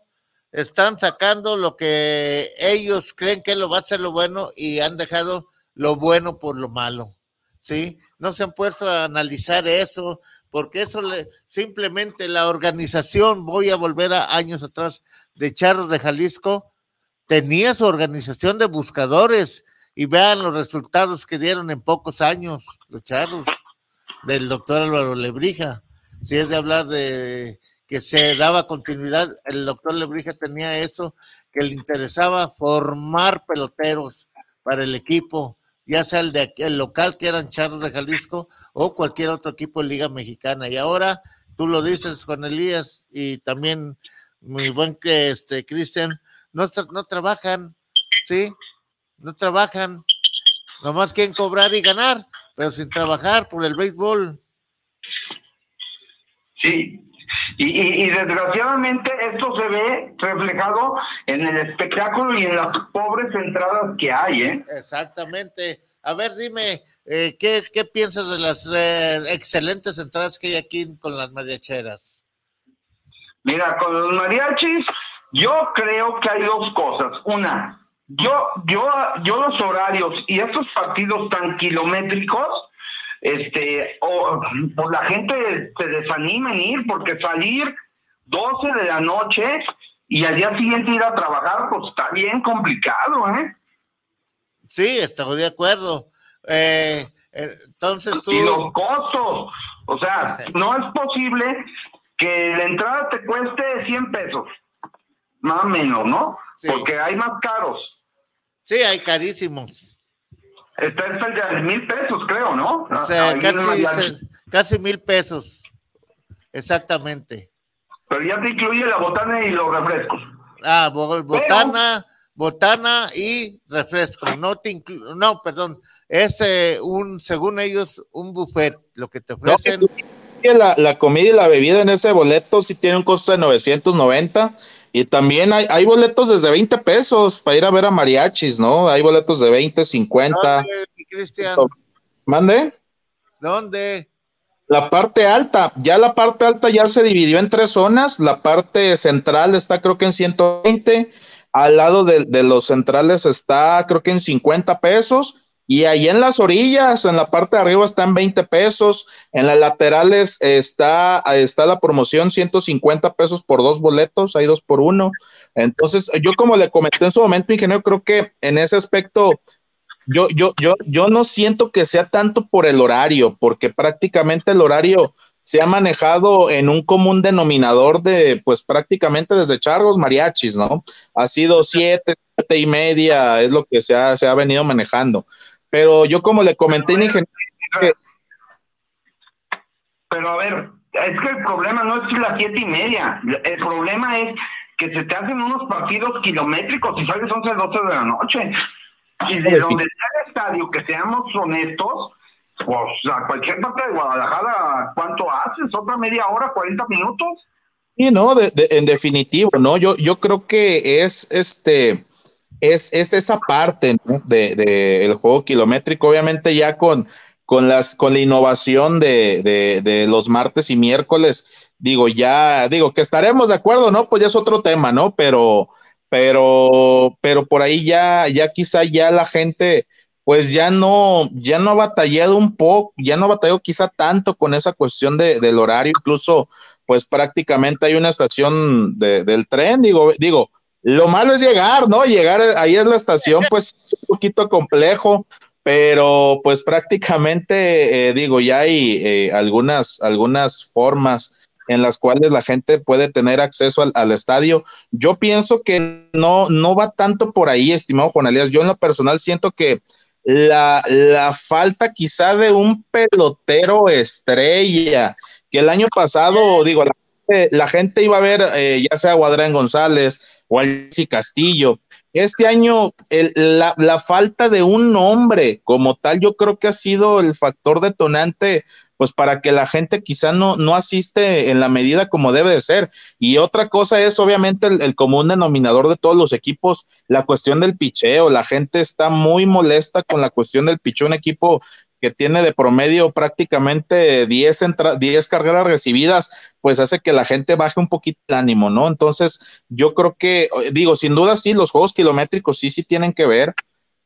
Están sacando lo que ellos creen que lo va a ser lo bueno y han dejado lo bueno por lo malo. ¿Sí? No se han puesto a analizar eso, porque eso le, simplemente la organización, voy a volver a años atrás, de Charros de Jalisco, tenía su organización de buscadores y vean los resultados que dieron en pocos años los Charros del doctor Álvaro Lebrija. Si es de hablar de que se daba continuidad, el doctor Lebrija tenía eso, que le interesaba formar peloteros para el equipo, ya sea el, de, el local que eran Charros de Jalisco o cualquier otro equipo de Liga Mexicana. Y ahora tú lo dices, Juan Elías, y también muy buen que este Cristian, no, no trabajan, ¿sí? No trabajan, nomás quieren cobrar y ganar, pero sin trabajar por el béisbol. Sí, y, desgraciadamente esto se ve reflejado en el espectáculo y en las pobres entradas que hay, ¿eh? Exactamente. A ver, dime, eh, ¿qué, ¿qué, piensas de las eh, excelentes entradas que hay aquí con las mariacheras? Mira, con los mariachis, yo creo que hay dos cosas. Una, yo, yo, yo los horarios y estos partidos tan kilométricos, este, o, pues la gente se desanima en ir, porque salir 12 de la noche y al día siguiente ir a trabajar, pues está bien complicado, ¿eh? Sí, estoy de acuerdo. Eh, entonces tú... Y los costos, o sea, no es posible que la entrada te cueste 100 pesos, más o menos, ¿no? Porque hay más caros. Sí, hay carísimos. Está el de mil pesos, creo, ¿no? O sea, casi, mil pesos. Exactamente. Pero ya te incluye la botana y los refrescos. Ah, botana, botana y refresco. No te no, perdón. Es eh, un, según ellos, un buffet, lo que te ofrecen. la, la comida y la bebida en ese boleto sí tiene un costo de 990 y también hay, hay boletos desde 20 pesos para ir a ver a mariachis, ¿no? Hay boletos de 20, 50. ¿Dónde, Cristian? ¿Mande? ¿Dónde? La parte alta, ya la parte alta ya se dividió en tres zonas. La parte central está creo que en 120. Al lado de, de los centrales está creo que en 50 pesos y ahí en las orillas, en la parte de arriba están 20 pesos, en las laterales está, está la promoción 150 pesos por dos boletos, hay dos por uno. Entonces, yo como le comenté en su momento, ingeniero, creo que en ese aspecto, yo, yo, yo, yo no siento que sea tanto por el horario, porque prácticamente el horario se ha manejado en un común denominador de, pues prácticamente desde chargos mariachis, ¿no? Ha sido siete, siete y media, es lo que se ha, se ha venido manejando. Pero yo como le comenté, Pero a ver, es que el problema no es las siete y media, el problema es que se te hacen unos partidos kilométricos y sales 11, 12 de la noche. Y de donde está el estadio, que seamos honestos, Pues a cualquier parte de Guadalajara, ¿cuánto haces? ¿Otra media hora, 40 minutos? Sí, no, de, de, en definitivo, ¿no? Yo, yo creo que es este, es, es esa parte ¿no? de, de, juego kilométrico, obviamente ya con, con, las, con la innovación de, de, de los martes y miércoles, digo, ya, digo, que estaremos de acuerdo, ¿no? Pues ya es otro tema, ¿no? Pero, pero, pero por ahí ya, ya quizá ya la gente, pues ya no, ya no ha batallado un poco, ya no ha batallado quizá tanto con esa cuestión de, del horario, incluso, pues prácticamente hay una estación de, del tren, digo, digo, lo malo es llegar, ¿no? Llegar ahí es la estación, pues es un poquito complejo, pero pues prácticamente, eh, digo, ya hay eh, algunas, algunas formas en las cuales la gente puede tener acceso al, estadio. Yo pienso que no, no va tanto por ahí, estimado Juan Elías. Yo en lo personal siento que la, la falta quizá de un pelotero estrella, que el año pasado, digo, la, la gente iba a ver eh, ya sea a Guadrán González o Castillo. Este año, la falta de un nombre como tal, yo creo que ha sido el factor detonante pues para que la gente quizá no, no asiste en la medida como debe de ser. Y otra cosa es obviamente el, el, común denominador de todos los equipos, la cuestión del picheo. La gente está muy molesta con la cuestión del picheo, un equipo que tiene de promedio prácticamente 10, 10 carreras recibidas, pues hace que la gente baje un poquito el ánimo, ¿no? Entonces, yo creo que, digo, sin duda sí, los juegos kilométricos sí, sí tienen que ver,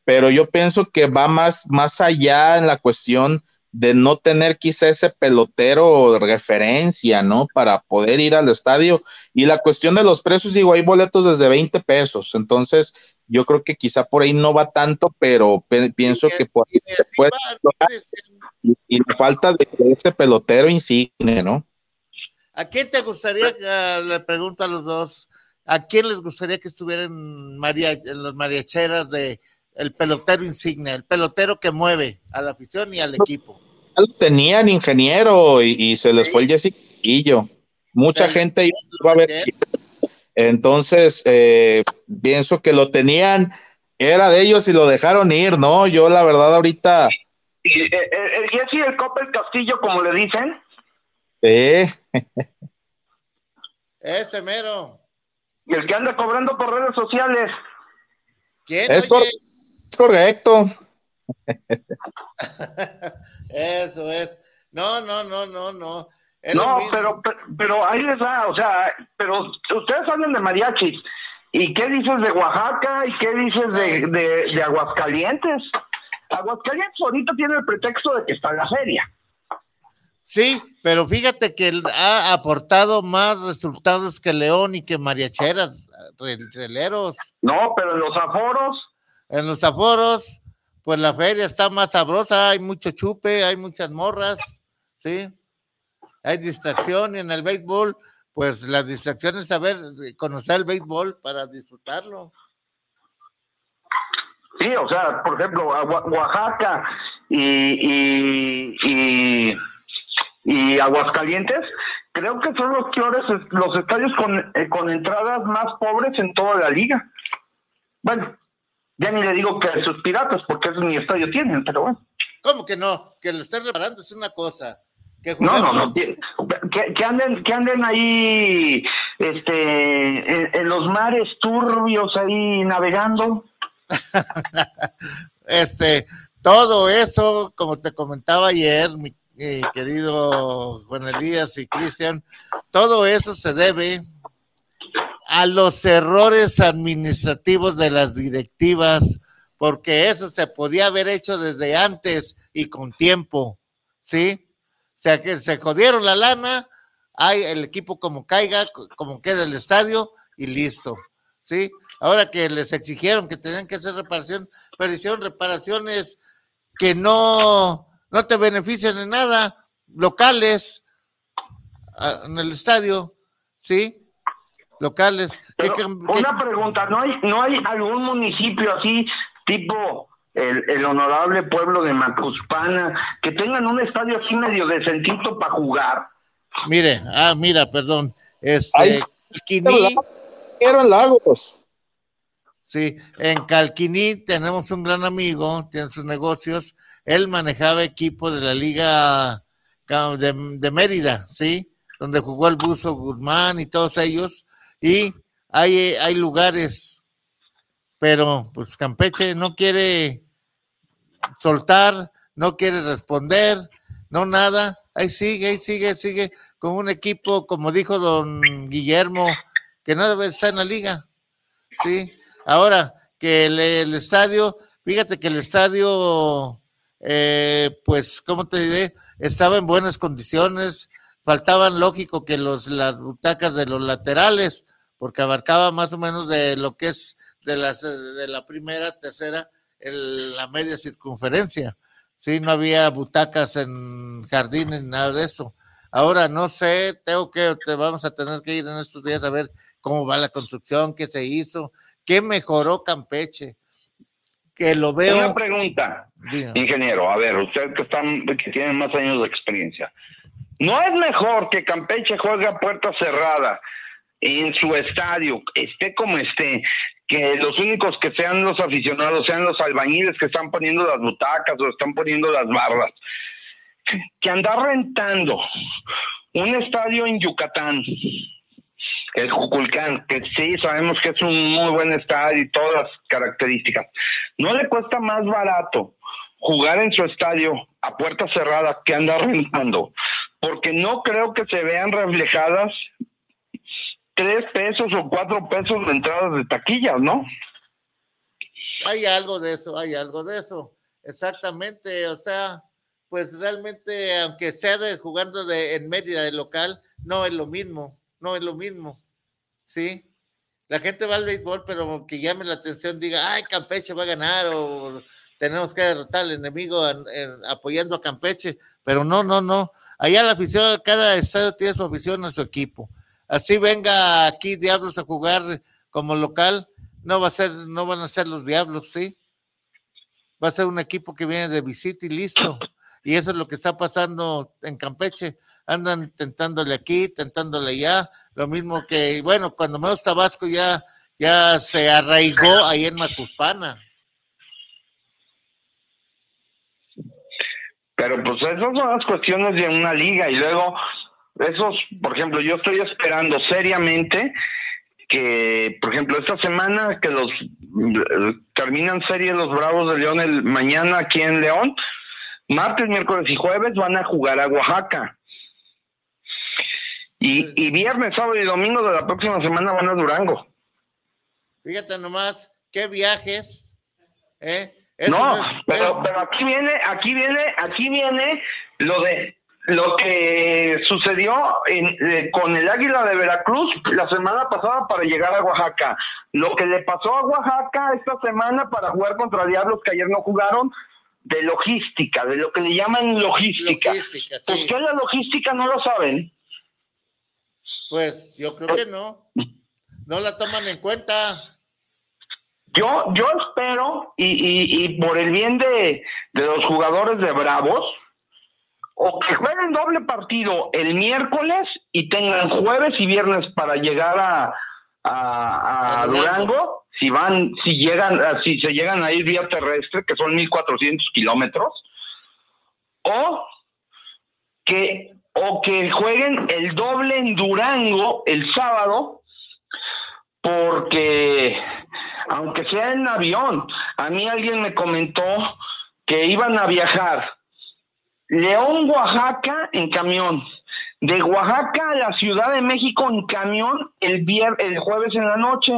pero yo pienso que va más, más allá en la cuestión de no tener quizá ese pelotero de referencia, ¿no? Para poder ir al estadio. Y la cuestión de los precios, digo, hay boletos desde 20 pesos, entonces yo creo que quizá por ahí no va tanto, pero pienso que por ahí se puede y, y la falta de ese pelotero insigne, ¿no? ¿A quién te gustaría, uh, le pregunto a los dos, ¿a quién les gustaría que estuvieran María, en los mariacheras de el pelotero insigne, el pelotero que mueve a la afición y al equipo. Ya lo tenían ingeniero y, y se les sí. fue el Jessiquillo. Mucha sí. gente iba a ver. Entonces, eh, pienso que lo tenían, era de ellos y lo dejaron ir, ¿no? Yo la verdad ahorita... ¿Y, el, el Jesse el Copper Castillo, como le dicen? Sí. Ese mero. Y el que anda cobrando por redes sociales. ¿Quién? Es oye? Correcto. Eso es. No, no, no, no, no. Es no, pero, pero ahí les va, o sea, pero ustedes hablan de mariachis. ¿Y qué dices de Oaxaca? ¿Y qué dices de, de, de Aguascalientes? Aguascalientes ahorita tiene el pretexto de que está en la feria. Sí, pero fíjate que ha aportado más resultados que León y que Mariacheras, releros. No, pero en los aforos. En los aforos, pues la feria está más sabrosa, hay mucho chupe, hay muchas morras, ¿sí? Hay distracción y en el béisbol, pues la distracción es saber conocer el béisbol para disfrutarlo. Sí, o sea, por ejemplo, Oaxaca y, y, y, y Aguascalientes, creo que son los peores, los estadios con, eh, con entradas más pobres en toda la liga. Bueno, ya ni le digo que sus piratas, porque es mi estadio tienen, pero bueno. ¿Cómo que no? Que lo estén reparando es una cosa. Que no, no, no. Que, que, anden, que anden ahí este, en, en los mares turbios ahí navegando. este, todo eso, como te comentaba ayer, mi eh, querido Juan Elías y Cristian, todo eso se debe a los errores administrativos de las directivas, porque eso se podía haber hecho desde antes y con tiempo, ¿sí? O sea, que se jodieron la lana, hay el equipo como caiga, como queda el estadio y listo, ¿sí? Ahora que les exigieron que tenían que hacer reparación, pero hicieron reparaciones que no, no te benefician en nada, locales, en el estadio, ¿sí? Locales. Pero, ¿Qué, una pregunta, ¿no hay, ¿no hay algún municipio así, tipo el, el, honorable pueblo de Macuspana, que tengan un estadio así medio decentito para jugar? Mire, ah, mira, perdón, este, Quiní... Eran lagos. Sí, en Calquiní tenemos un gran amigo, tiene sus negocios. Él manejaba equipo de la Liga de, de Mérida, ¿sí? Donde jugó el Buzo Guzmán y todos ellos. Y hay, hay lugares, pero pues Campeche no quiere soltar, no quiere responder, no nada. Ahí sigue, ahí sigue, sigue con un equipo, como dijo don Guillermo, que no debe estar en la liga. Sí, ahora que el, estadio, fíjate que el estadio, eh, pues, ¿cómo te diré? Estaba en buenas condiciones, faltaban, lógico, que los, las butacas de los laterales, porque abarcaba más o menos de lo que es de, las, de la primera, tercera, la media circunferencia. Sí, no había butacas en jardines, nada de eso. Ahora no sé, tengo que, te vamos a tener que ir en estos días a ver cómo va la construcción, qué se hizo, qué mejoró Campeche. Que lo veo. Una pregunta, ingeniero. A ver, usted que, están, que tiene más años de experiencia. ¿No es mejor que Campeche juegue a puerta cerrada en su estadio, esté como esté, que los únicos que sean los aficionados sean los albañiles que están poniendo las butacas o están poniendo las barras? que andar rentando un estadio en Yucatán, el Juculcán, que sí sabemos que es un muy buen estadio y todas las características, no le cuesta más barato jugar en su estadio a puerta cerrada que andar rentando, porque no creo que se vean reflejadas tres pesos o cuatro pesos de entradas de taquillas, ¿no? Hay algo de eso, hay algo de eso, exactamente, o sea, pues realmente, aunque sea jugando de, en Mérida de local, no es lo mismo, no es lo mismo, ¿sí? La gente va al béisbol, pero que llame la atención, diga, ay, Campeche va a ganar, o tenemos que derrotar al enemigo apoyando a Campeche, pero no, no, no. Allá la afición, cada estadio tiene su afición a su equipo. Así venga aquí Diablos a jugar como local, no va a ser, no van a ser los Diablos, ¿sí? Va a ser un equipo que viene de visita y listo y eso es lo que está pasando en Campeche. Andan tentándole aquí, tentándole allá, lo mismo que, bueno, cuando menos Tabasco ya, ya se arraigó ahí en Macuspana. Pero pues esas son las cuestiones de una liga y luego esos, por ejemplo, yo estoy esperando seriamente que, por ejemplo, esta semana que los terminan serie los Bravos de León el mañana aquí en León, martes, miércoles y jueves van a jugar a Oaxaca. Y, viernes, sábado y domingo de la próxima semana van a Durango. Fíjate nomás, qué viajes. ¿eh? no, pero, pero aquí viene, aquí viene, aquí viene lo de lo que sucedió eh, con el Águila de Veracruz la semana pasada para llegar a Oaxaca. Lo que le pasó a Oaxaca esta semana para jugar contra Diablos que ayer no jugaron de logística, de lo que le llaman logística. ¿Por qué la logística no lo saben? Pues yo creo que no. No la toman en cuenta. Yo, yo espero, y, y, por el bien de, de los jugadores de Bravos, o que jueguen doble partido el miércoles y tengan jueves y viernes para llegar a, a, a Durango. Si van, si llegan, ah, si se llegan a ir vía terrestre, que son 1400 kilómetros, o que, o que jueguen el doble en Durango el sábado, porque aunque sea en avión, a mí alguien me comentó que iban a viajar León, Oaxaca en camión, de Oaxaca a la Ciudad de México en camión el, el jueves en la noche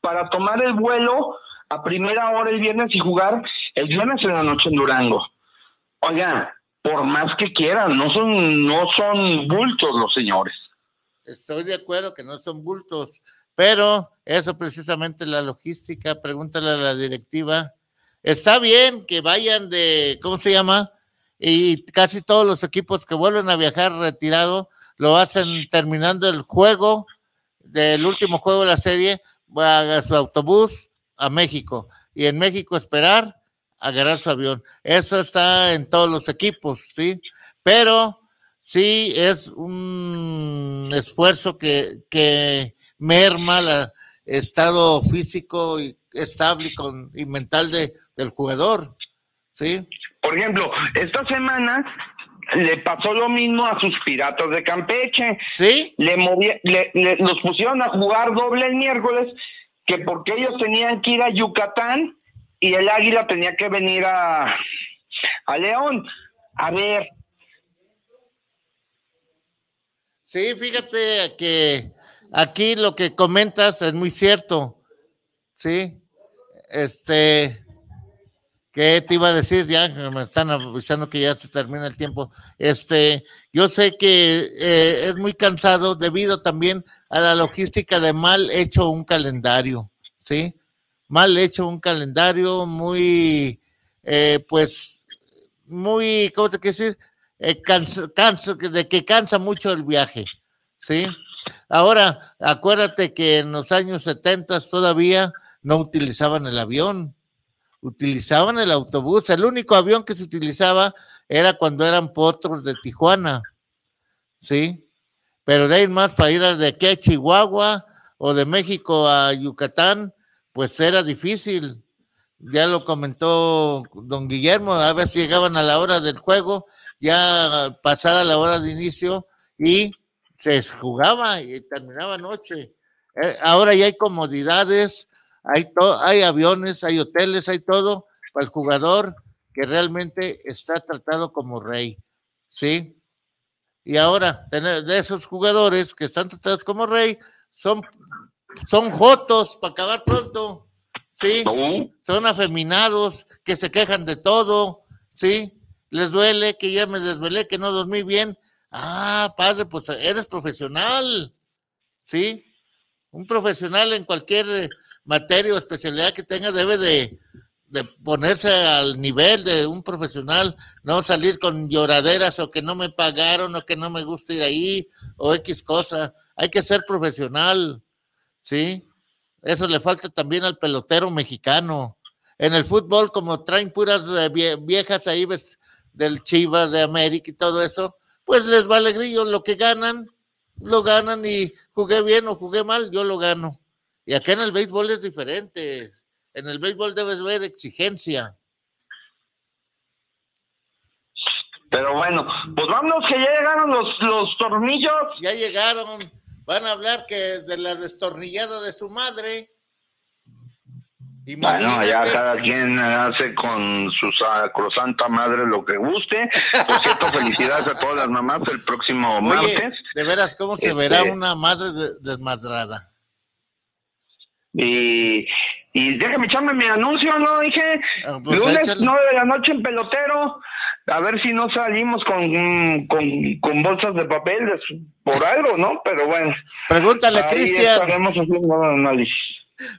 para tomar el vuelo a primera hora el viernes y jugar el viernes en la noche en Durango. Oiga, por más que quieran, no son, no son bultos los señores. Estoy de acuerdo que no son bultos, pero eso precisamente la logística, pregúntale a la directiva. Está bien que vayan de, ¿cómo se llama? Y casi todos los equipos que vuelven a viajar retirado lo hacen terminando el juego del último juego de la serie va a su autobús a México y en México esperar agarrar su avión. Eso está en todos los equipos, ¿sí? Pero sí es un esfuerzo que, que merma el estado físico y estable y, con, y mental de, del jugador. ¿Sí? Por ejemplo, esta semana le pasó lo mismo a sus piratas de Campeche. Sí. Le, le- le- los pusieron a jugar doble el miércoles, que porque ellos tenían que ir a Yucatán y el Águila tenía que venir a, a León. A ver, Sí, fíjate que aquí lo que comentas es muy cierto. Sí. Este, ¿qué te iba a decir? Ya me están avisando que ya se termina el tiempo. Este, yo sé que eh, es muy cansado debido también a la logística de mal hecho un calendario. Sí. Mal hecho un calendario muy, eh, pues, muy, ¿cómo te quiero decir? Eh, cansa- de que cansa mucho el viaje, ¿sí? Ahora, acuérdate que en los años 70 todavía no utilizaban el avión, utilizaban el autobús. El único avión que se utilizaba era cuando eran potros de Tijuana, ¿sí? Pero de ahí más para ir de aquí a Chihuahua o de México a Yucatán, pues era difícil. Ya lo comentó don Guillermo, a veces llegaban a la hora del juego, ya pasada la hora de inicio, y se jugaba y terminaba noche. Eh, ahora ya hay comodidades, hay, hay aviones, hay hoteles, hay todo para el jugador que realmente está tratado como rey, ¿sí? Y ahora, tener de esos jugadores que están tratados como rey, son, son jotos para acabar pronto, ¿sí? Son afeminados, que se quejan de todo, ¿sí? Les duele que ya me desvelé, que no dormí bien. Ah, padre, pues eres profesional, ¿sí? Un profesional en cualquier materia o especialidad que tenga debe de, ponerse al nivel de un profesional, no salir con lloraderas o que no me pagaron o que no me gusta ir ahí o X cosa. Hay que ser profesional, ¿sí? Eso le falta también al pelotero mexicano. En el fútbol, como traen puras eh, vie- viejas ahí del Chivas, de América y todo eso, pues les vale grillo lo que ganan, lo ganan y jugué bien o jugué mal, yo lo gano. Y acá en el béisbol es diferente. En el béisbol debes ver exigencia. pero bueno, pues vámonos que ya llegaron los, los tornillos. Ya llegaron, van a hablar que de la destornillada de su madre. Bueno, ya Imagínate. cada quien hace con su sacrosanta madre lo que guste. Por cierto, felicidades a todas las mamás el próximo Oye, martes. de veras, ¿cómo se Este- verá una madre de- desmadrada? Y, y déjame echarme mi anuncio, ¿no? Dije, pues lunes échale. 9 de la noche en pelotero. A ver si no salimos con, con, con bolsas de papel por algo, ¿no? Pero bueno. Pregúntale a Cristian. Estaremos haciendo un análisis.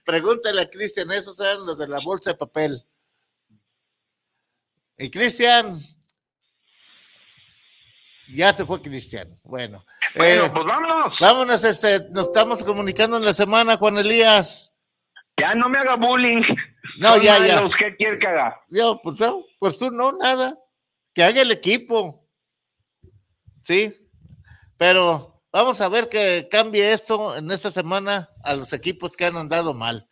Pregúntale a Cristian, esos eran los de la bolsa de papel. Y Cristian. Ya se fue Cristian. Bueno. Bueno, eh, pues vámonos. Vámonos, este, nos estamos comunicando en la semana, Juan Elías. Ya no me haga bullying. No, Son ya, ya. malos, ¿Qué quiere que haga? Yo, pues no, pues tú no, nada. Que haga el equipo. Sí. Pero vamos a ver que cambie esto en esta semana a los equipos que han andado mal.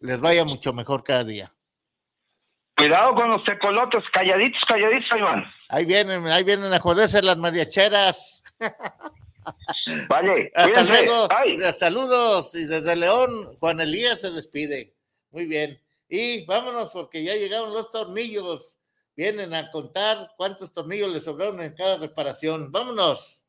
Les vaya mucho mejor cada día. Cuidado con los tecolotes, calladitos, calladitos, van. Ahí vienen, ahí vienen a joderse las mariacheras. Vale, Hasta cuídense. luego. Bye. Saludos. Y desde León, Juan Elías se despide. Muy bien. Y vámonos porque ya llegaron los tornillos. Vienen a contar cuántos tornillos le sobraron en cada reparación. Vámonos.